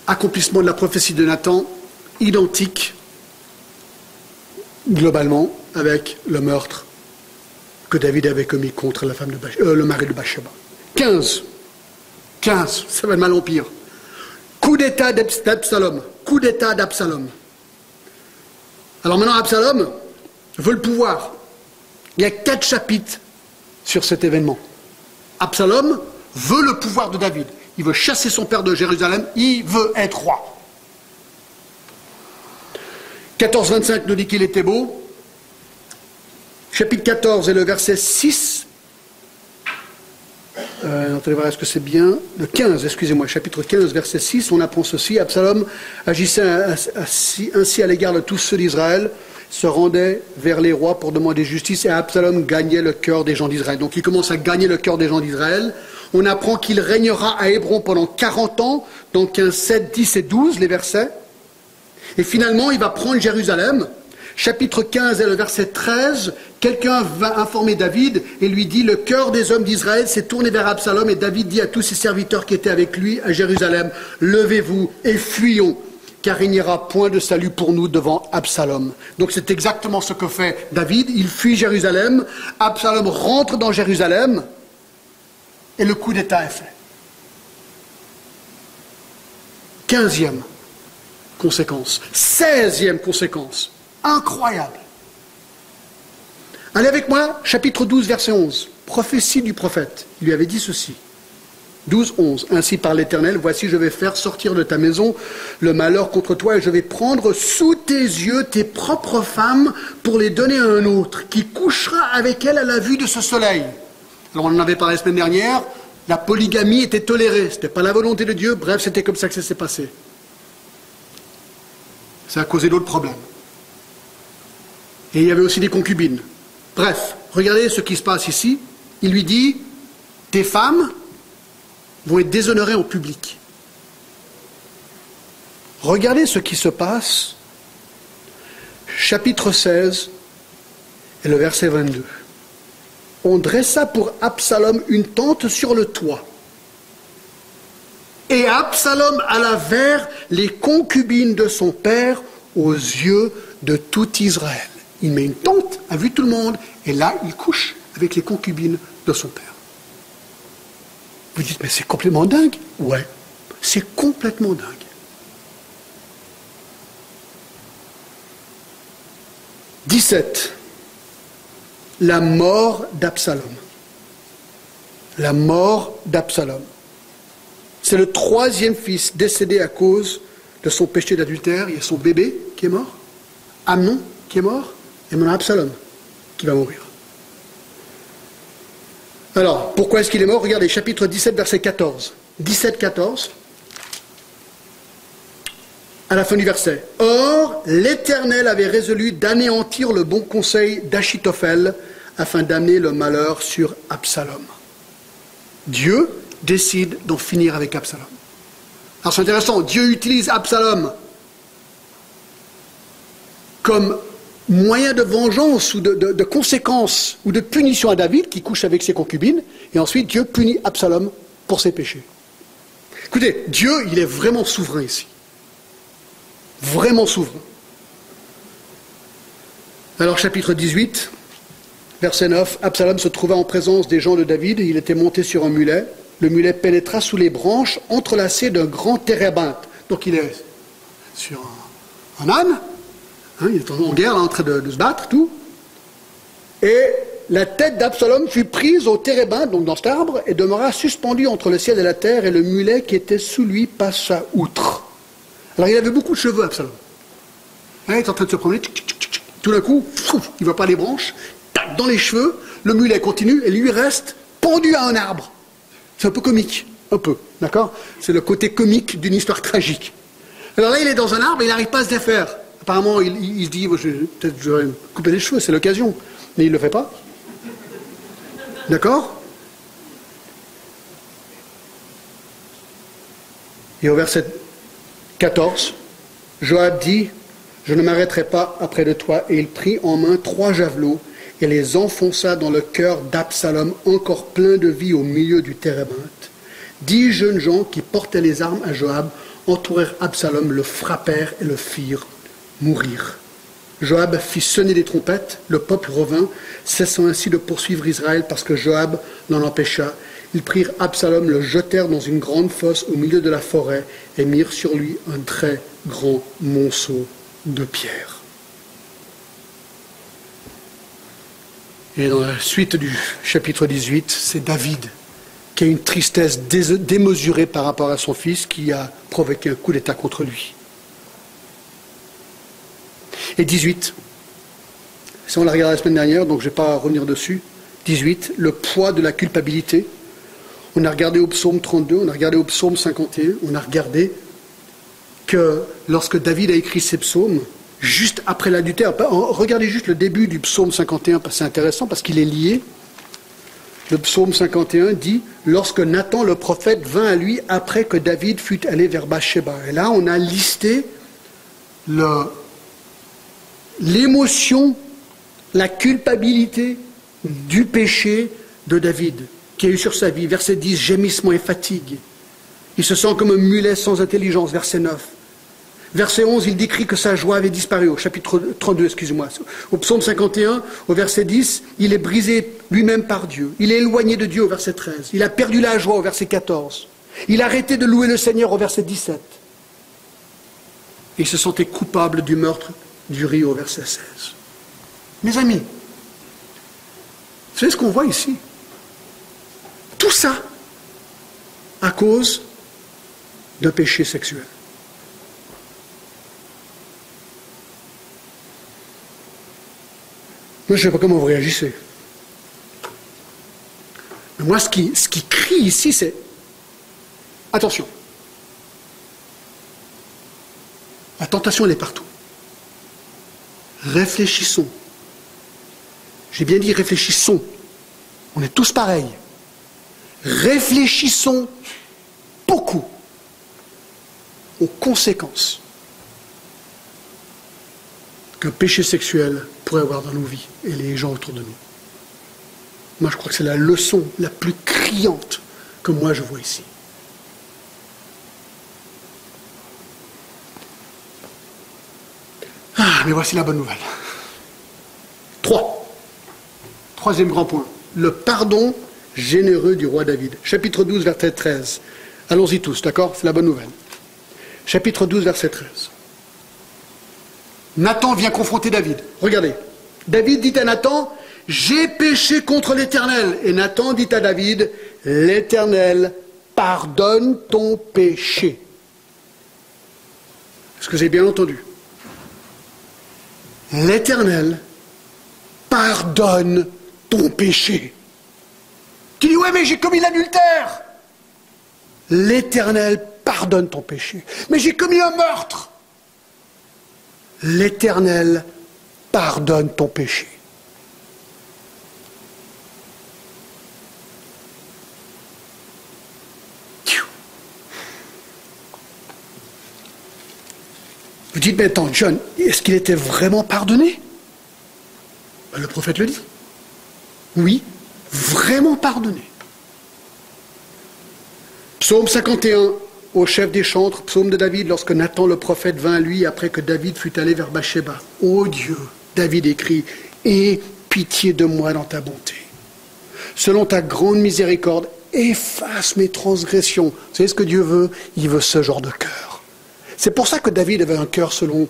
Accomplissement de la prophétie de Nathan, identique globalement avec le meurtre que David avait commis contre la femme de euh, le mari de Bathsheba. 15. 15, ça va de mal en pire. Coup d'état d'Absalom. Coup d'état d'Absalom. Alors maintenant, Absalom veut le pouvoir. Il y a quatre chapitres sur cet événement. Absalom veut le pouvoir de David. Il veut chasser son père de Jérusalem. Il veut être roi. 14-25 nous dit qu'il était beau. Chapitre 14 et le verset 6 euh, est-ce que c'est bien Le 15, excusez-moi, chapitre 15, verset 6, on apprend ceci. Absalom agissait ainsi à l'égard de tous ceux d'Israël, se rendait vers les rois pour demander justice, et Absalom gagnait le cœur des gens d'Israël. Donc il commence à gagner le cœur des gens d'Israël. On apprend qu'il régnera à Hébron pendant 40 ans, donc 15, 7, 10 et 12, les versets. Et finalement, il va prendre Jérusalem. Chapitre 15 et le verset 13, quelqu'un va informer David et lui dit, le cœur des hommes d'Israël s'est tourné vers Absalom et David dit à tous ses serviteurs qui étaient avec lui à Jérusalem, levez-vous et fuyons, car il n'y aura point de salut pour nous devant Absalom. Donc c'est exactement ce que fait David, il fuit Jérusalem, Absalom rentre dans Jérusalem et le coup d'État est fait. Quinzième conséquence. Seizième conséquence. Incroyable. Allez avec moi, chapitre 12, verset 11. Prophétie du prophète. Il lui avait dit ceci. 12, 11. Ainsi par l'Éternel, voici, je vais faire sortir de ta maison le malheur contre toi et je vais prendre sous tes yeux tes propres femmes pour les donner à un autre qui couchera avec elles à la vue de ce soleil. Alors on en avait parlé la semaine dernière. La polygamie était tolérée. Ce n'était pas la volonté de Dieu. Bref, c'était comme ça que ça s'est passé. Ça a causé d'autres problèmes. Et il y avait aussi des concubines. Bref, regardez ce qui se passe ici. Il lui dit, tes femmes vont être déshonorées en public. Regardez ce qui se passe. Chapitre 16 et le verset 22. On dressa pour Absalom une tente sur le toit. Et Absalom alla vers les concubines de son père aux yeux de tout Israël. Il met une tente à vue tout le monde, et là, il couche avec les concubines de son père. Vous dites, mais c'est complètement dingue. Ouais, c'est complètement dingue. « 17. La mort d'Absalom. La mort d'Absalom. C'est le troisième fils décédé à cause de son péché d'adultère. Il y a son bébé qui est mort, Amnon qui est mort, et maintenant Absalom qui va mourir. Alors, pourquoi est-ce qu'il est mort? Regardez, chapitre 17, verset 14. 17, 14. À la fin du verset. Or, l'Éternel avait résolu d'anéantir le bon conseil d'Achitophel afin d'amener le malheur sur Absalom. Dieu décide d'en finir avec Absalom. Alors c'est intéressant, Dieu utilise Absalom comme moyen de vengeance ou de, conséquence ou de punition à David qui couche avec ses concubines, et ensuite Dieu punit Absalom pour ses péchés. Écoutez, Dieu, il est vraiment souverain ici. Vraiment souverain. Alors chapitre 18, verset 9, Absalom se trouva en présence des gens de David, il était monté sur un mulet, le mulet pénétra sous les branches entrelacées d'un grand térébinthe. Donc il est sur un, âne, hein, il est en guerre, en train de, se battre, tout. Et la tête d'Absalom fut prise au térébinthe, donc dans cet arbre, et demeura suspendue entre le ciel et la terre, et le mulet qui était sous lui passa outre. Alors il avait beaucoup de cheveux, Absalom. Hein, il est en train de se promener, tout d'un coup, il ne voit pas les branches, dans les cheveux, le mulet continue, et lui reste pendu à un arbre. C'est un peu comique, un peu, d'accord? C'est le côté comique d'une histoire tragique. Alors là, il est dans un arbre il n'arrive pas à se défaire. Apparemment, il, se dit, peut-être je vais couper les cheveux, c'est l'occasion. Mais il ne le fait pas. D'accord? Et au verset 14, Joab dit, je ne m'arrêterai pas après de toi. Et il prit en main trois javelots et les enfonça dans le cœur d'Absalom, encore plein de vie au milieu du térébinthe. Dix jeunes gens qui portaient les armes à Joab entourèrent Absalom, le frappèrent et le firent mourir. Joab fit sonner des trompettes, le peuple revint, cessant ainsi de poursuivre Israël parce que Joab l'en empêcha. Ils prirent Absalom, le jetèrent dans une grande fosse au milieu de la forêt et mirent sur lui un très grand monceau de pierres. Et dans la suite du chapitre 18, c'est David qui a une tristesse démesurée par rapport à son fils qui a provoqué un coup d'État contre lui. Et 18, si on l'a regardé la semaine dernière, donc je ne vais pas revenir dessus. 18, le poids de la culpabilité. On a regardé au psaume 32, on a regardé au psaume 51, on a regardé que lorsque David a écrit ses psaumes, juste après l'adultère, regardez juste le début du psaume 51, c'est intéressant parce qu'il est lié. Le psaume 51 dit Lorsque Nathan le prophète vint à lui après que David fut allé vers Bathsheba. Et là, on a listé l'émotion, la culpabilité du péché de David qui a eu sur sa vie. Verset 10, gémissement et fatigue. Il se sent comme un mulet sans intelligence. Verset 9. Verset 11, il décrit que sa joie avait disparu. Au chapitre 32, excusez-moi. Au psaume 51, au verset 10, il est brisé lui-même par Dieu. Il est éloigné de Dieu au verset 13. Il a perdu la joie au verset 14. Il a arrêté de louer le Seigneur au verset 17. Il se sentait coupable du meurtre du riz au verset 16. Mes amis, c'est ce qu'on voit ici. Tout ça à cause d'un péché sexuel. Moi, je ne sais pas comment vous réagissez. Mais moi, ce qui, ce qui crie ici, c'est attention. La tentation, elle est partout. Réfléchissons. J'ai bien dit réfléchissons. On est tous pareils. Réfléchissons beaucoup aux conséquences qu'un péché sexuel pourrait avoir dans nos vies et les gens autour de nous. Moi, je crois que c'est la leçon la plus criante que moi je vois ici. Ah, mais voici la bonne nouvelle. Trois. Troisième grand point. Le pardon généreux du roi David. Chapitre 12, verset 13. Allons-y tous, d'accord? C'est la bonne nouvelle. Chapitre 12, verset 13. Nathan vient confronter David. Regardez. David dit à Nathan, j'ai péché contre l'Éternel. Et Nathan dit à David, l'Éternel pardonne ton péché. Est-ce que avez bien entendu? L'Éternel pardonne ton péché. Tu dis, ouais, mais j'ai commis l'adultère. L'Éternel pardonne ton péché. Mais j'ai commis un meurtre l'Éternel pardonne ton péché. Vous dites, attends, John, est-ce qu'il était vraiment pardonné? Ben, Le prophète le dit. Oui, vraiment pardonné. Psaume 51, au chef des chantres, psaume de David, lorsque Nathan le prophète vint à lui après que David fut allé vers Bathsheba. Ô Dieu, David écrit, Aie pitié de moi dans ta bonté. Selon ta grande miséricorde, efface mes transgressions. Savez ce que Dieu veut? Il veut ce genre de cœur. C'est pour ça que David avait un cœur selon,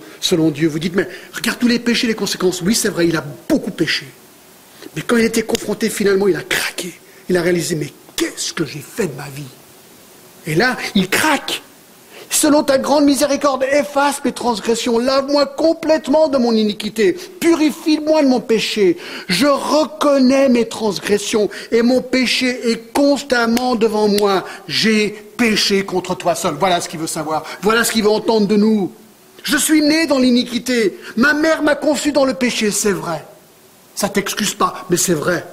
Dieu. Vous dites, mais regarde tous les péchés, les conséquences. Oui, c'est vrai, il a beaucoup péché. Mais quand il était confronté, finalement, il a craqué. Il a réalisé, mais qu'est-ce que j'ai fait de ma vie? Et là, il craque. Selon ta grande miséricorde, efface mes transgressions, lave-moi complètement de mon iniquité, purifie-moi de mon péché. Je reconnais mes transgressions et mon péché est constamment devant moi. J'ai péché contre toi seul. Voilà ce qu'il veut savoir. Voilà ce qu'il veut entendre de nous. Je suis né dans l'iniquité. Ma mère m'a conçu dans le péché, c'est vrai. Ça t'excuse pas, mais c'est vrai.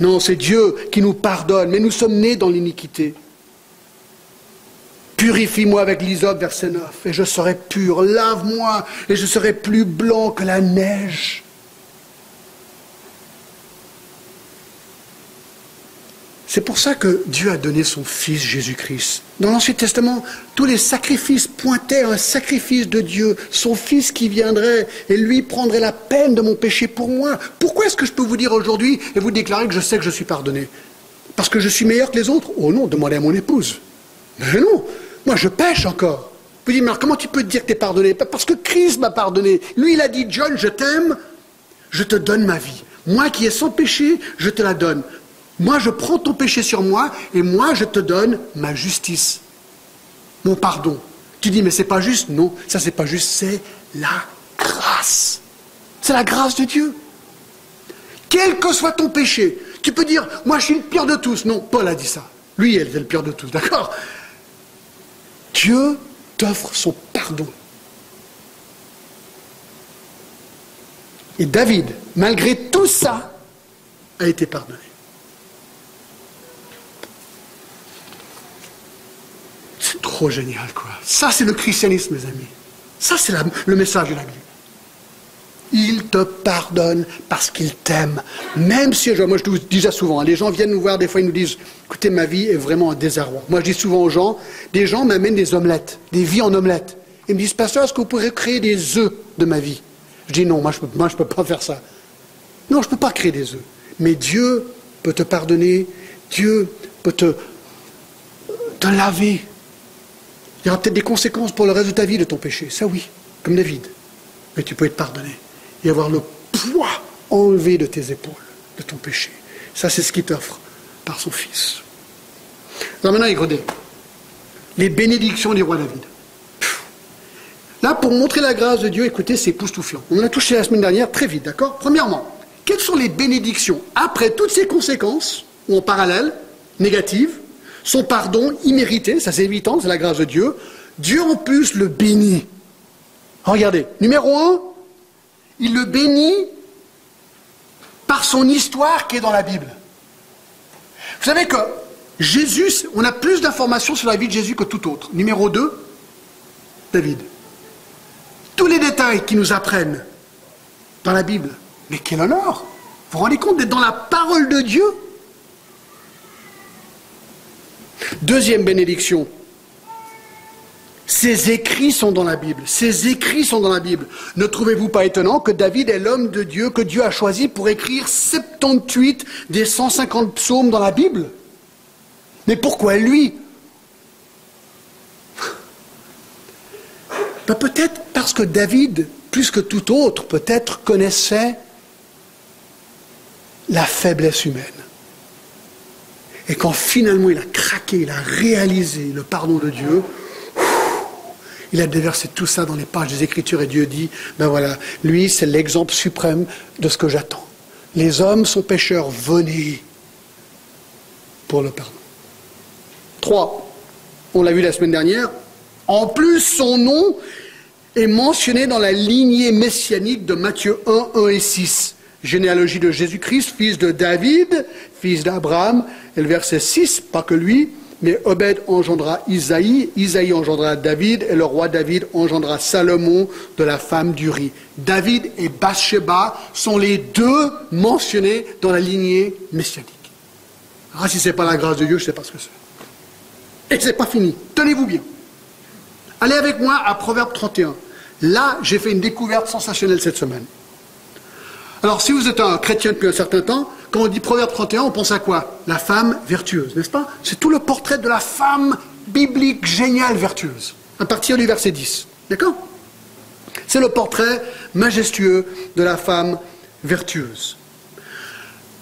Non, c'est Dieu qui nous pardonne, mais nous sommes nés dans l'iniquité. Purifie-moi avec l'hysope, verset 9, et je serai pur. Lave-moi, et je serai plus blanc que la neige. C'est pour ça que Dieu a donné son Fils Jésus-Christ. Dans l'Ancien Testament, tous les sacrifices pointaient à un sacrifice de Dieu, son Fils qui viendrait et lui prendrait la peine de mon péché pour moi. Pourquoi est-ce que je peux vous dire aujourd'hui et vous déclarer que je sais que je suis pardonné? Parce que je suis meilleur que les autres? Oh non, demandez à mon épouse. Mais non, moi je pêche encore. Vous dites, mais comment tu peux te dire que tu es pardonné Parce que Christ m'a pardonné. Lui, il a dit, John, je t'aime, je te donne ma vie. Moi qui ai sans péché, je te la donne. Moi, je prends ton péché sur moi et moi, je te donne ma justice, mon pardon. Tu dis, mais c'est pas juste. Non, ça, c'est pas juste. C'est la grâce. C'est la grâce de Dieu. Quel que soit ton péché, Tu peux dire, moi je suis le pire de tous. Non, Paul a dit ça. Lui, elle est le pire de tous, d'accord? Dieu t'offre son pardon. Et David, malgré tout ça, a été pardonné. Trop génial, quoi. Ça, c'est le christianisme, mes amis. Ça, c'est le message de la Bible. Il te pardonne parce qu'il t'aime. Même si, moi je dis ça souvent, hein, les gens viennent nous voir, des fois ils nous disent, écoutez, ma vie est vraiment un désarroi. Moi je dis souvent aux gens, des gens m'amènent des omelettes, des vies en omelettes. Ils me disent, pasteur, est-ce que vous pourrez créer des œufs de ma vie? Je dis non, moi je ne peux, peux pas faire ça. Non, je ne peux pas créer des œufs. Mais Dieu peut te pardonner, Dieu peut te, te laver. Il y aura peut-être des conséquences pour le reste de ta vie de ton péché, ça oui, comme David. Mais tu peux être pardonné et avoir le poids enlevé de tes épaules, de ton péché. Ça, c'est ce qu'il t'offre par son Fils. Alors maintenant, écoutez, les bénédictions du roi David. Là, pour montrer la grâce de Dieu, écoutez, c'est époustouflant. On en a touché la semaine dernière, très vite, d'accord? Premièrement, quelles sont les bénédictions? Après toutes ces conséquences, ou en parallèle, négatives, son pardon immérité, ça c'est évident, c'est la grâce de Dieu. Dieu en plus le bénit. Regardez, numéro un, il le bénit par son histoire qui est dans la Bible. Vous savez que Jésus, on a plus d'informations sur la vie de Jésus que tout autre. Numéro 2, David. Tous les détails qui nous apprennent dans la Bible. Mais quel honneur Vous vous rendez compte d'être dans la parole de Dieu? Deuxième bénédiction, ces écrits sont dans la Bible. Ces écrits sont dans la Bible. Ne trouvez-vous pas étonnant que David est l'homme de Dieu que Dieu a choisi pour écrire 78 des 150 psaumes dans la Bible? Mais pourquoi lui? Ben, Peut-être parce que David, plus que tout autre, peut-être connaissait la faiblesse humaine. Et quand finalement il a il a réalisé le pardon de Dieu, il a déversé tout ça dans les pages des Écritures et Dieu dit, ben voilà, lui c'est l'exemple suprême de ce que j'attends. Les hommes sont pécheurs, venez pour le pardon. Trois, on l'a vu la semaine dernière, en plus son nom est mentionné dans la lignée messianique de Matthieu 1, 1 et 6 généalogie de Jésus-Christ, fils de David, fils d'Abraham. Et le verset 6, pas que lui, mais Obed engendra Isaïe, Isaïe engendra David, et le roi David engendra Salomon de la femme d'Uri. David et Bathsheba sont les deux mentionnés dans la lignée messianique. Ah, si ce n'est pas la grâce de Dieu, je ne sais pas ce que c'est. Et ce n'est pas fini. Tenez-vous bien. Allez avec moi à Proverbe 31. Là, j'ai fait une découverte sensationnelle cette semaine. Alors, si vous êtes un chrétien depuis un certain temps, quand on dit Proverbe 31, on pense à quoi? La femme vertueuse, n'est-ce pas? C'est tout le portrait de la femme biblique géniale vertueuse, à partir du verset 10. D'accord? C'est le portrait majestueux de la femme vertueuse.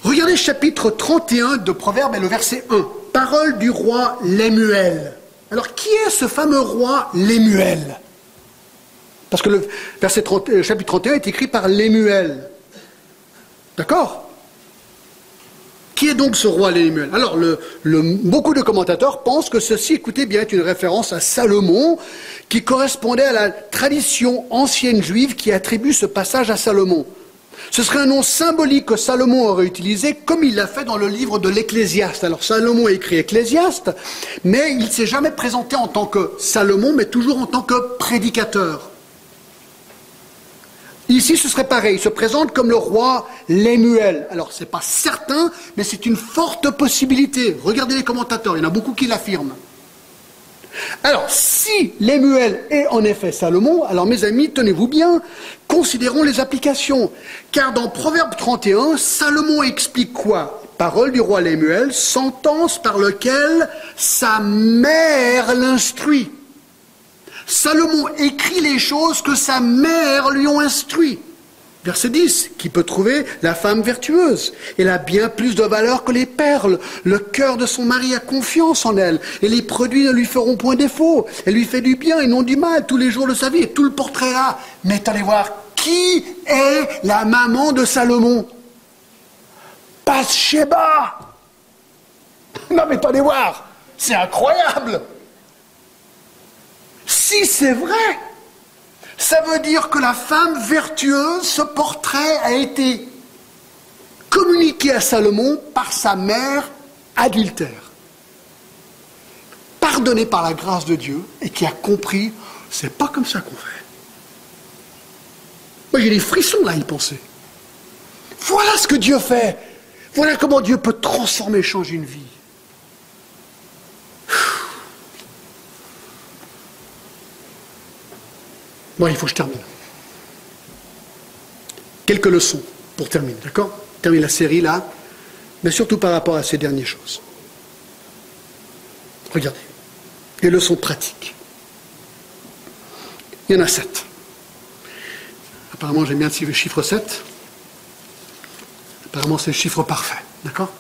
Regardez chapitre 31 de Proverbe et le verset 1. Parole du roi Lémuel. Alors, qui est ce fameux roi Lémuel Parce que le verset euh, chapitre 31 est écrit par Lémuel. D'accord Qui est donc ce roi Lémuel Alors, beaucoup de commentateurs pensent que ceci, écoutez bien, est une référence à Salomon, qui correspondait à la tradition ancienne juive qui attribue ce passage à Salomon. Ce serait un nom symbolique que Salomon aurait utilisé, comme il l'a fait dans le livre de l'Ecclésiaste. Alors Salomon a écrit Ecclésiaste, mais il ne s'est jamais présenté en tant que Salomon, mais toujours en tant que prédicateur. Ici, ce serait pareil. Il se présente comme le roi Lémuel. Alors, ce n'est pas certain, mais c'est une forte possibilité. Regardez les commentateurs, il y en a beaucoup qui l'affirment. Alors, si Lémuel est en effet Salomon, alors mes amis, tenez-vous bien, considérons les applications. Car dans Proverbe 31, Salomon explique quoi? Parole du roi Lémuel, sentence par laquelle sa mère l'instruit. Salomon écrit les choses que sa mère lui ont instruit. Verset 10, qui peut trouver la femme vertueuse Elle a bien plus de valeur que les perles. Le cœur de son mari a confiance en elle. Et les produits ne lui feront point défaut. Elle lui fait du bien et non du mal tous les jours de sa vie. Et tout le portrait là. Mais allez voir, qui est la maman de Salomon? Bathsheba Non mais attendez voir, c'est incroyable Si c'est vrai, ça veut dire que la femme vertueuse, ce portrait a été communiqué à Salomon par sa mère adultère, pardonnée par la grâce de Dieu et qui a compris, c'est pas comme ça qu'on fait. Moi j'ai des frissons là, y penser. Voilà ce que Dieu fait. Voilà comment Dieu peut transformer, changer une vie. Bon, il faut que je termine. Quelques leçons pour terminer, d'accord? Termine la série là, mais surtout par rapport à ces dernières choses. Regardez, les leçons pratiques. Il y en a sept. Apparemment, j'aime bien le chiffre 7. Apparemment, c'est le chiffre parfait. D'accord?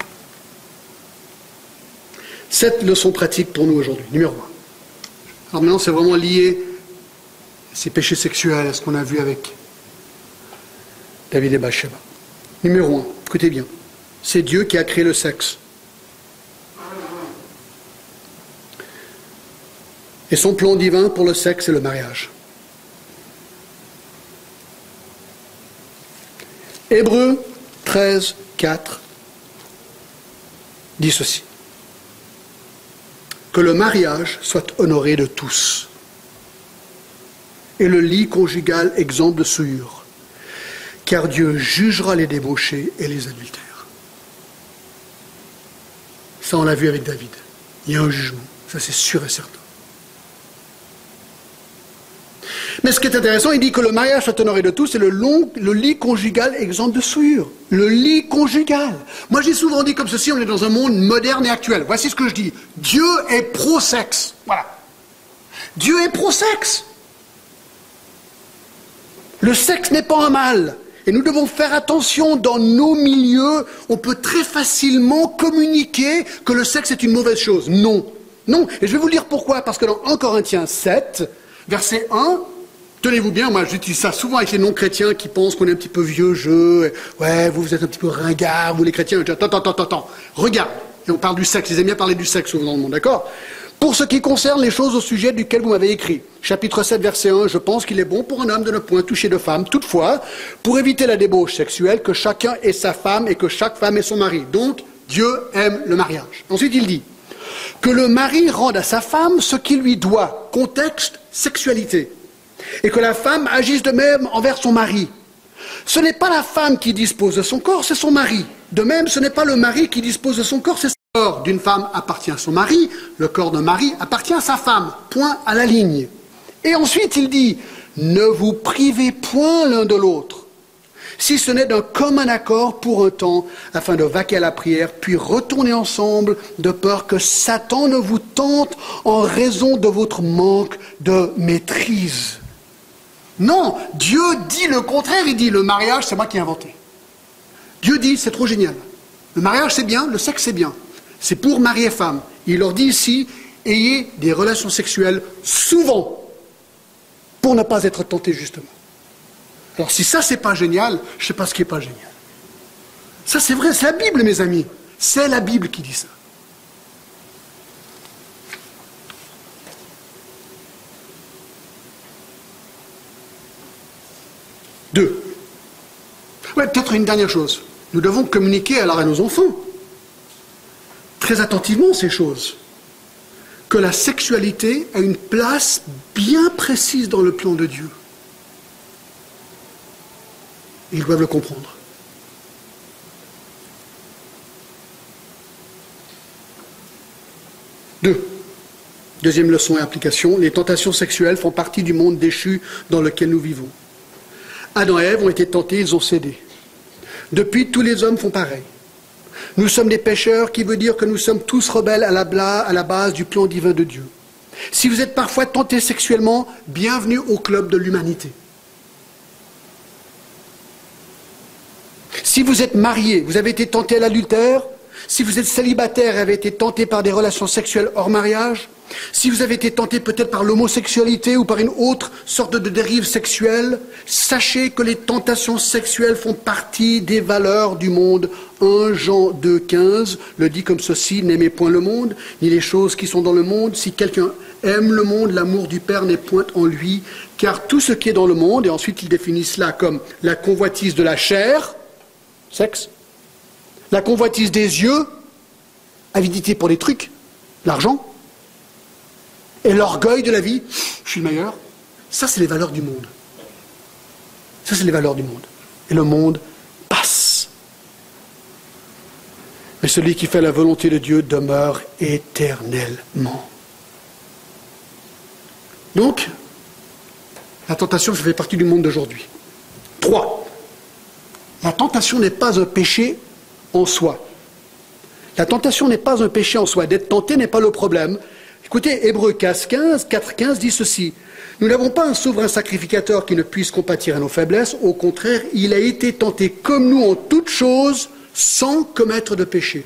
Sept leçons pratiques pour nous aujourd'hui. Numéro un. Alors maintenant, c'est vraiment lié ces péchés sexuels, ce qu'on a vu avec David et Bathsheba. Numéro un, écoutez bien. C'est Dieu qui a créé le sexe. Et son plan divin pour le sexe, c'est le mariage. Hébreu 13, 4 dit ceci. Que le mariage soit honoré de tous et le lit conjugal exempt de souillure, car Dieu jugera les débauchés et les adultères. Ça, on l'a vu avec David. Il y a un jugement, ça c'est sûr et certain. Mais ce qui est intéressant, il dit que le mariage soit honoré de tous, c'est le, le lit conjugal exempt de souillure. Le lit conjugal. Moi, j'ai souvent dit comme ceci, on est dans un monde moderne et actuel. Voici ce que je dis. Dieu est pro-sexe. Voilà. Dieu est pro-sexe. Le sexe n'est pas un mal. Et nous devons faire attention dans nos milieux. On peut très facilement communiquer que le sexe est une mauvaise chose. Non. Non. Et je vais vous dire pourquoi. Parce que dans 1 Corinthiens 7, verset 1, Tenez-vous bien, moi j'utilise ça souvent avec les non-chrétiens qui pensent qu'on est un petit peu vieux jeu. Ouais, vous, vous êtes un petit peu ringard, vous les chrétiens. Attends, attends, attends, attends. Regarde. Et on parle du sexe. Ils aiment bien parler du sexe souvent dans le monde, d'accord? Pour ce qui concerne les choses au sujet duquel vous m'avez écrit, chapitre 7, verset 1, je pense qu'il est bon pour un homme de ne point toucher de femme. Toutefois, pour éviter la débauche sexuelle, que chacun ait sa femme et que chaque femme ait son mari. Donc, Dieu aime le mariage. Ensuite, il dit que le mari rende à sa femme ce qu'il lui doit. Contexte, sexualité et que la femme agisse de même envers son mari. Ce n'est pas la femme qui dispose de son corps, c'est son mari. De même, ce n'est pas le mari qui dispose de son corps, c'est le corps d'une femme appartient à son mari, le corps d'un mari appartient à sa femme. Point à la ligne. Et ensuite, il dit, ne vous privez point l'un de l'autre, si ce n'est d'un commun accord pour un temps, afin de vaquer à la prière, puis retourner ensemble, de peur que Satan ne vous tente en raison de votre manque de maîtrise. Non, Dieu dit le contraire, il dit le mariage, c'est moi qui ai inventé. Dieu dit, c'est trop génial. Le mariage, c'est bien, le sexe, c'est bien. C'est pour mari et femme. Il leur dit ici, ayez des relations sexuelles souvent, pour ne pas être tenté justement. Alors si ça, c'est pas génial, je sais pas ce qui n'est pas génial. Ça, c'est vrai, c'est la Bible, mes amis. C'est la Bible qui dit ça. Deux. Ouais, peut-être une dernière chose. Nous devons communiquer alors à nos enfants, très attentivement ces choses, que la sexualité a une place bien précise dans le plan de Dieu. Ils doivent le comprendre. Deux. Deuxième leçon et application, les tentations sexuelles font partie du monde déchu dans lequel nous vivons. Adam et Ève ont été tentés, ils ont cédé. Depuis, tous les hommes font pareil. Nous sommes des pécheurs, qui veut dire que nous sommes tous rebelles à la, à la base du plan divin de Dieu. Si vous êtes parfois tentés sexuellement, bienvenue au club de l'humanité. Si vous êtes marié, vous avez été tenté à l'adultère, si vous êtes célibataire et avez été tenté par des relations sexuelles hors mariage, si vous avez été tenté peut-être par l'homosexualité ou par une autre sorte de dérive sexuelle, sachez que les tentations sexuelles font partie des valeurs du monde. 1 Jean 2,15 le dit comme ceci N'aimez point le monde, ni les choses qui sont dans le monde. Si quelqu'un aime le monde, l'amour du Père n'est point en lui, car tout ce qui est dans le monde, et ensuite il définit cela comme la convoitise de la chair, sexe, la convoitise des yeux, avidité pour les trucs, l'argent, et l'orgueil de la vie, je suis le meilleur, ça c'est les valeurs du monde. Ça c'est les valeurs du monde. Et le monde passe. Mais celui qui fait la volonté de Dieu demeure éternellement. Donc, la tentation, fait partie du monde d'aujourd'hui. Trois, la tentation n'est pas un péché en soi. La tentation n'est pas un péché en soi. D'être tenté n'est pas le problème. Écoutez, Hébreu 15, 4, 15 dit ceci. Nous n'avons pas un souverain sacrificateur qui ne puisse compatir à nos faiblesses. Au contraire, il a été tenté comme nous en toutes choses sans commettre de péché.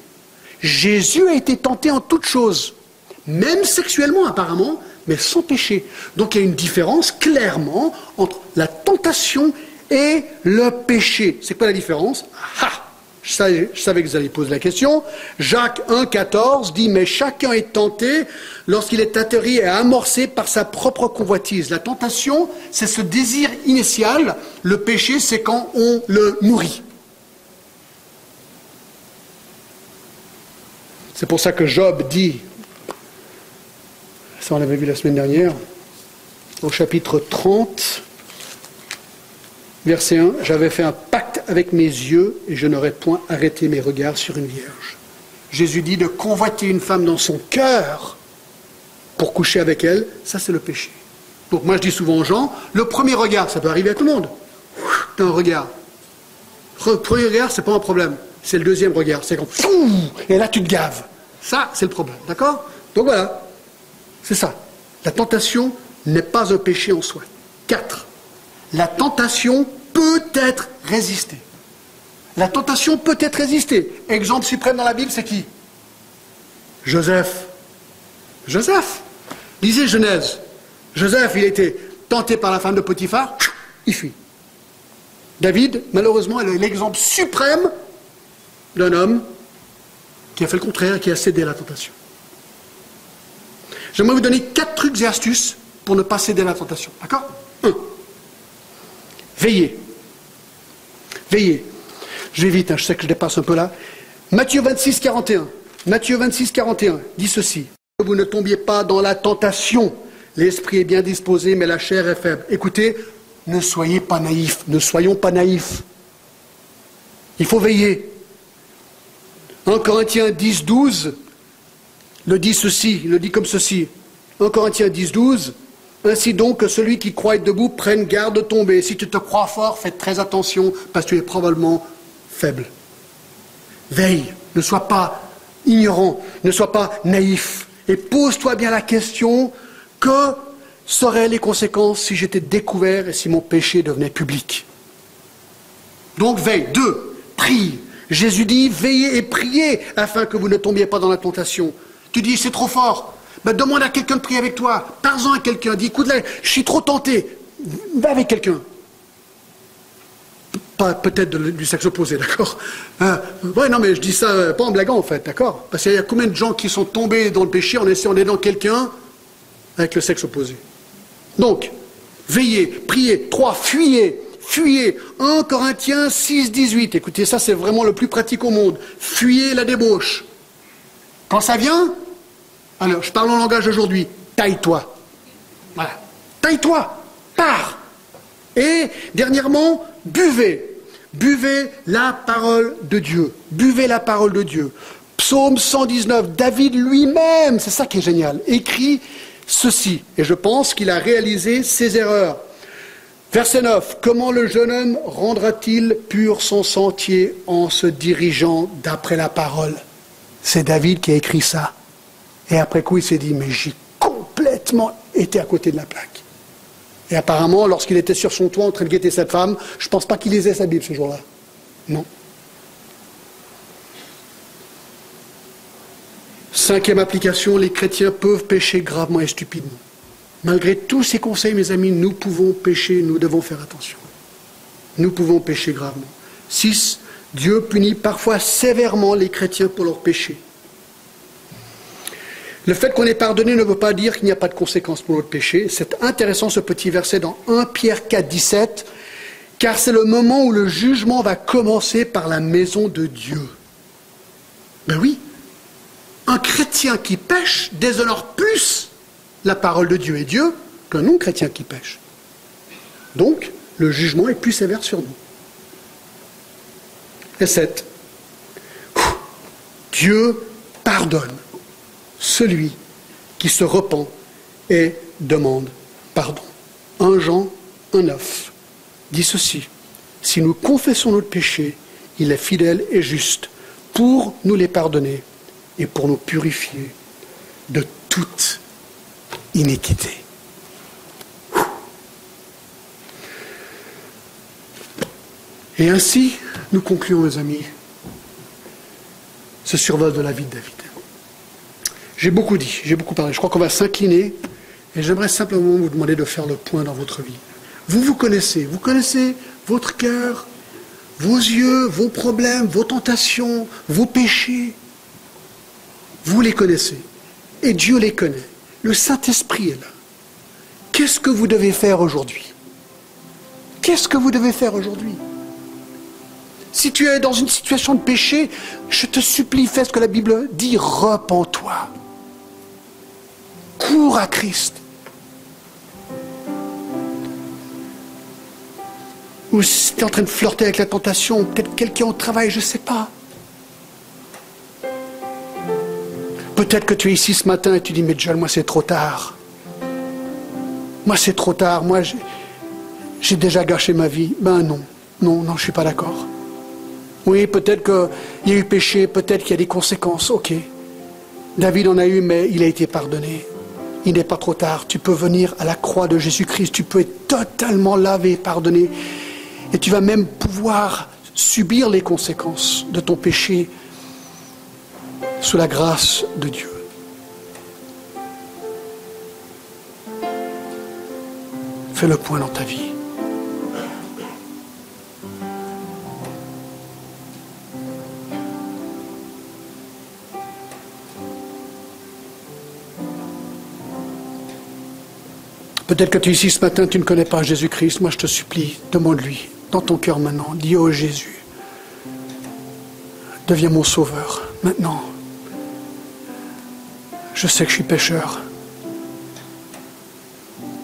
Jésus a été tenté en toutes choses, même sexuellement apparemment, mais sans péché. Donc il y a une différence clairement entre la tentation et le péché. C'est quoi la différence? Ah je savais, que vous alliez poser la question. Jacques 1,14 dit Mais chacun est tenté lorsqu'il est atterri et amorcé par sa propre convoitise. La tentation, c'est ce désir initial. Le péché, c'est quand on le nourrit. C'est pour ça que Job dit, ça on l'avait vu la semaine dernière, au chapitre 30, verset 1, J'avais fait un pacte avec mes yeux et je n'aurais point arrêté mes regards sur une vierge. Jésus dit de convoiter une femme dans son cœur pour coucher avec elle, ça c'est le péché. Donc moi je dis souvent aux gens, le premier regard, ça peut arriver à tout le monde. T'as un regard. Le premier regard, c'est pas un problème. C'est le deuxième regard. C'est quand et là tu te gaves. Ça, c'est le problème. D'accord? Donc voilà. C'est ça. La tentation n'est pas un péché en soi. Quatre. La tentation peut être résistée. La tentation peut être résistée. Exemple suprême dans la Bible, c'est qui? Joseph. Joseph. Lisez Genèse. Joseph, il était tenté par la femme de Potiphar, il fuit. David, malheureusement, est l'exemple suprême d'un homme qui a fait le contraire, qui a cédé à la tentation. J'aimerais vous donner quatre trucs et astuces pour ne pas céder à la tentation. D'accord? Veillez. Veillez. Je vais vite, hein, je sais que je dépasse un peu là. Matthieu 26, 41. Matthieu 26, 41 dit ceci. Que vous ne tombiez pas dans la tentation. L'esprit est bien disposé, mais la chair est faible. Écoutez, ne soyez pas naïfs. Ne soyons pas naïfs. Il faut veiller. 1 Corinthiens 10, 12 le dit ceci, il le dit comme ceci. 1 Corinthiens 10, 12. Ainsi donc que celui qui croit être debout prenne garde de tomber. Si tu te crois fort, fais très attention parce que tu es probablement faible. Veille, ne sois pas ignorant, ne sois pas naïf et pose-toi bien la question que seraient les conséquences si j'étais découvert et si mon péché devenait public? Donc veille. Deux, prie. Jésus dit veillez et priez afin que vous ne tombiez pas dans la tentation. Tu dis c'est trop fort. Ben, demande à quelqu'un de prier avec toi. Parle-en à quelqu'un. Dis écoute, là, je suis trop tenté. Va avec quelqu'un. Peut-être du sexe opposé, d'accord euh, Ouais, non, mais je dis ça euh, pas en blaguant, en fait, d'accord Parce qu'il y a combien de gens qui sont tombés dans le péché en essayant d'aider quelqu'un avec le sexe opposé Donc, veillez, priez. Trois, fuyez. Fuyez. 1 Corinthiens 6, 18. Écoutez, ça, c'est vraiment le plus pratique au monde. Fuyez la débauche. Quand ça vient, alors, je parle en langage d'aujourd'hui. Taille-toi. Voilà. Taille-toi. Pars. Et, dernièrement, buvez. Buvez la parole de Dieu. Buvez la parole de Dieu. Psaume 119, David lui-même, c'est ça qui est génial, écrit ceci. Et je pense qu'il a réalisé ses erreurs. Verset 9. Comment le jeune homme rendra-t-il pur son sentier en se dirigeant d'après la parole? C'est David qui a écrit ça. Et après coup, il s'est dit, mais j'ai complètement été à côté de la plaque. Et apparemment, lorsqu'il était sur son toit en train de guetter cette femme, je ne pense pas qu'il lisait sa Bible ce jour-là. Non. Cinquième application, les chrétiens peuvent pécher gravement et stupidement. Malgré tous ces conseils, mes amis, nous pouvons pécher, nous devons faire attention. Nous pouvons pécher gravement. 6. Dieu punit parfois sévèrement les chrétiens pour leurs péchés. Le fait qu'on est pardonné ne veut pas dire qu'il n'y a pas de conséquences pour notre péché. C'est intéressant ce petit verset dans 1 Pierre 4, 17, car c'est le moment où le jugement va commencer par la maison de Dieu. Ben oui, un chrétien qui pêche déshonore plus la parole de Dieu et Dieu qu'un non-chrétien qui pêche. Donc, le jugement est plus sévère sur nous. Et 7. Dieu pardonne celui qui se repent et demande pardon. 1 Jean 1,9 dit ceci Si nous confessons notre péché, il est fidèle et juste pour nous les pardonner et pour nous purifier de toute iniquité. Et ainsi, nous concluons, mes amis, ce survol de la vie de David. J'ai beaucoup dit, j'ai beaucoup parlé. Je crois qu'on va s'incliner et j'aimerais simplement vous demander de faire le point dans votre vie. Vous vous connaissez, vous connaissez votre cœur, vos yeux, vos problèmes, vos tentations, vos péchés. Vous les connaissez et Dieu les connaît. Le Saint-Esprit est là. Qu'est-ce que vous devez faire aujourd'hui? Qu'est-ce que vous devez faire aujourd'hui? Si tu es dans une situation de péché, je te supplie, fais ce que la Bible dit, repens-toi. Cours à Christ. Ou si tu es en train de flirter avec la tentation, peut-être quelqu'un au travail, je ne sais pas. Peut-être que tu es ici ce matin et tu dis, mais John, moi c'est trop tard. Moi c'est trop tard, moi j'ai déjà gâché ma vie. Ben non, non, non, je ne suis pas d'accord. Oui, peut-être qu'il y a eu péché, peut-être qu'il y a des conséquences, ok. David en a eu, mais il a été pardonné il n'est pas trop tard. Tu peux venir à la croix de Jésus-Christ. Tu peux être totalement lavé, pardonné. Et tu vas même pouvoir subir les conséquences de ton péché sous la grâce de Dieu. Fais le point dans ta vie. Peut-être que tu es ici ce matin, tu ne connais pas Jésus-Christ. Moi, je te supplie, demande-lui dans ton cœur maintenant. Dis, oh Jésus, deviens mon sauveur maintenant. Je sais que je suis pécheur.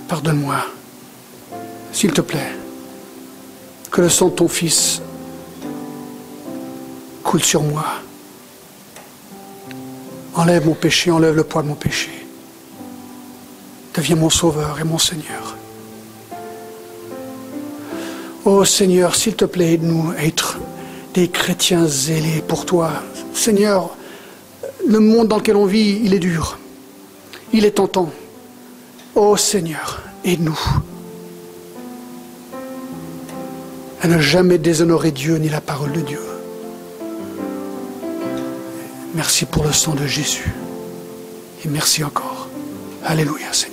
Pardonne-moi, s'il te plaît. Que le sang de ton Fils coule sur moi. Enlève mon péché, enlève le poids de mon péché. Deviens mon Sauveur et mon Seigneur. Oh Seigneur, s'il te plaît, aide-nous à être des chrétiens zélés pour toi. Seigneur, le monde dans lequel on vit, il est dur. Il est tentant. Oh Seigneur, aide-nous à ne jamais déshonorer Dieu ni la parole de Dieu. Merci pour le sang de Jésus. Et merci encore. Alléluia Seigneur.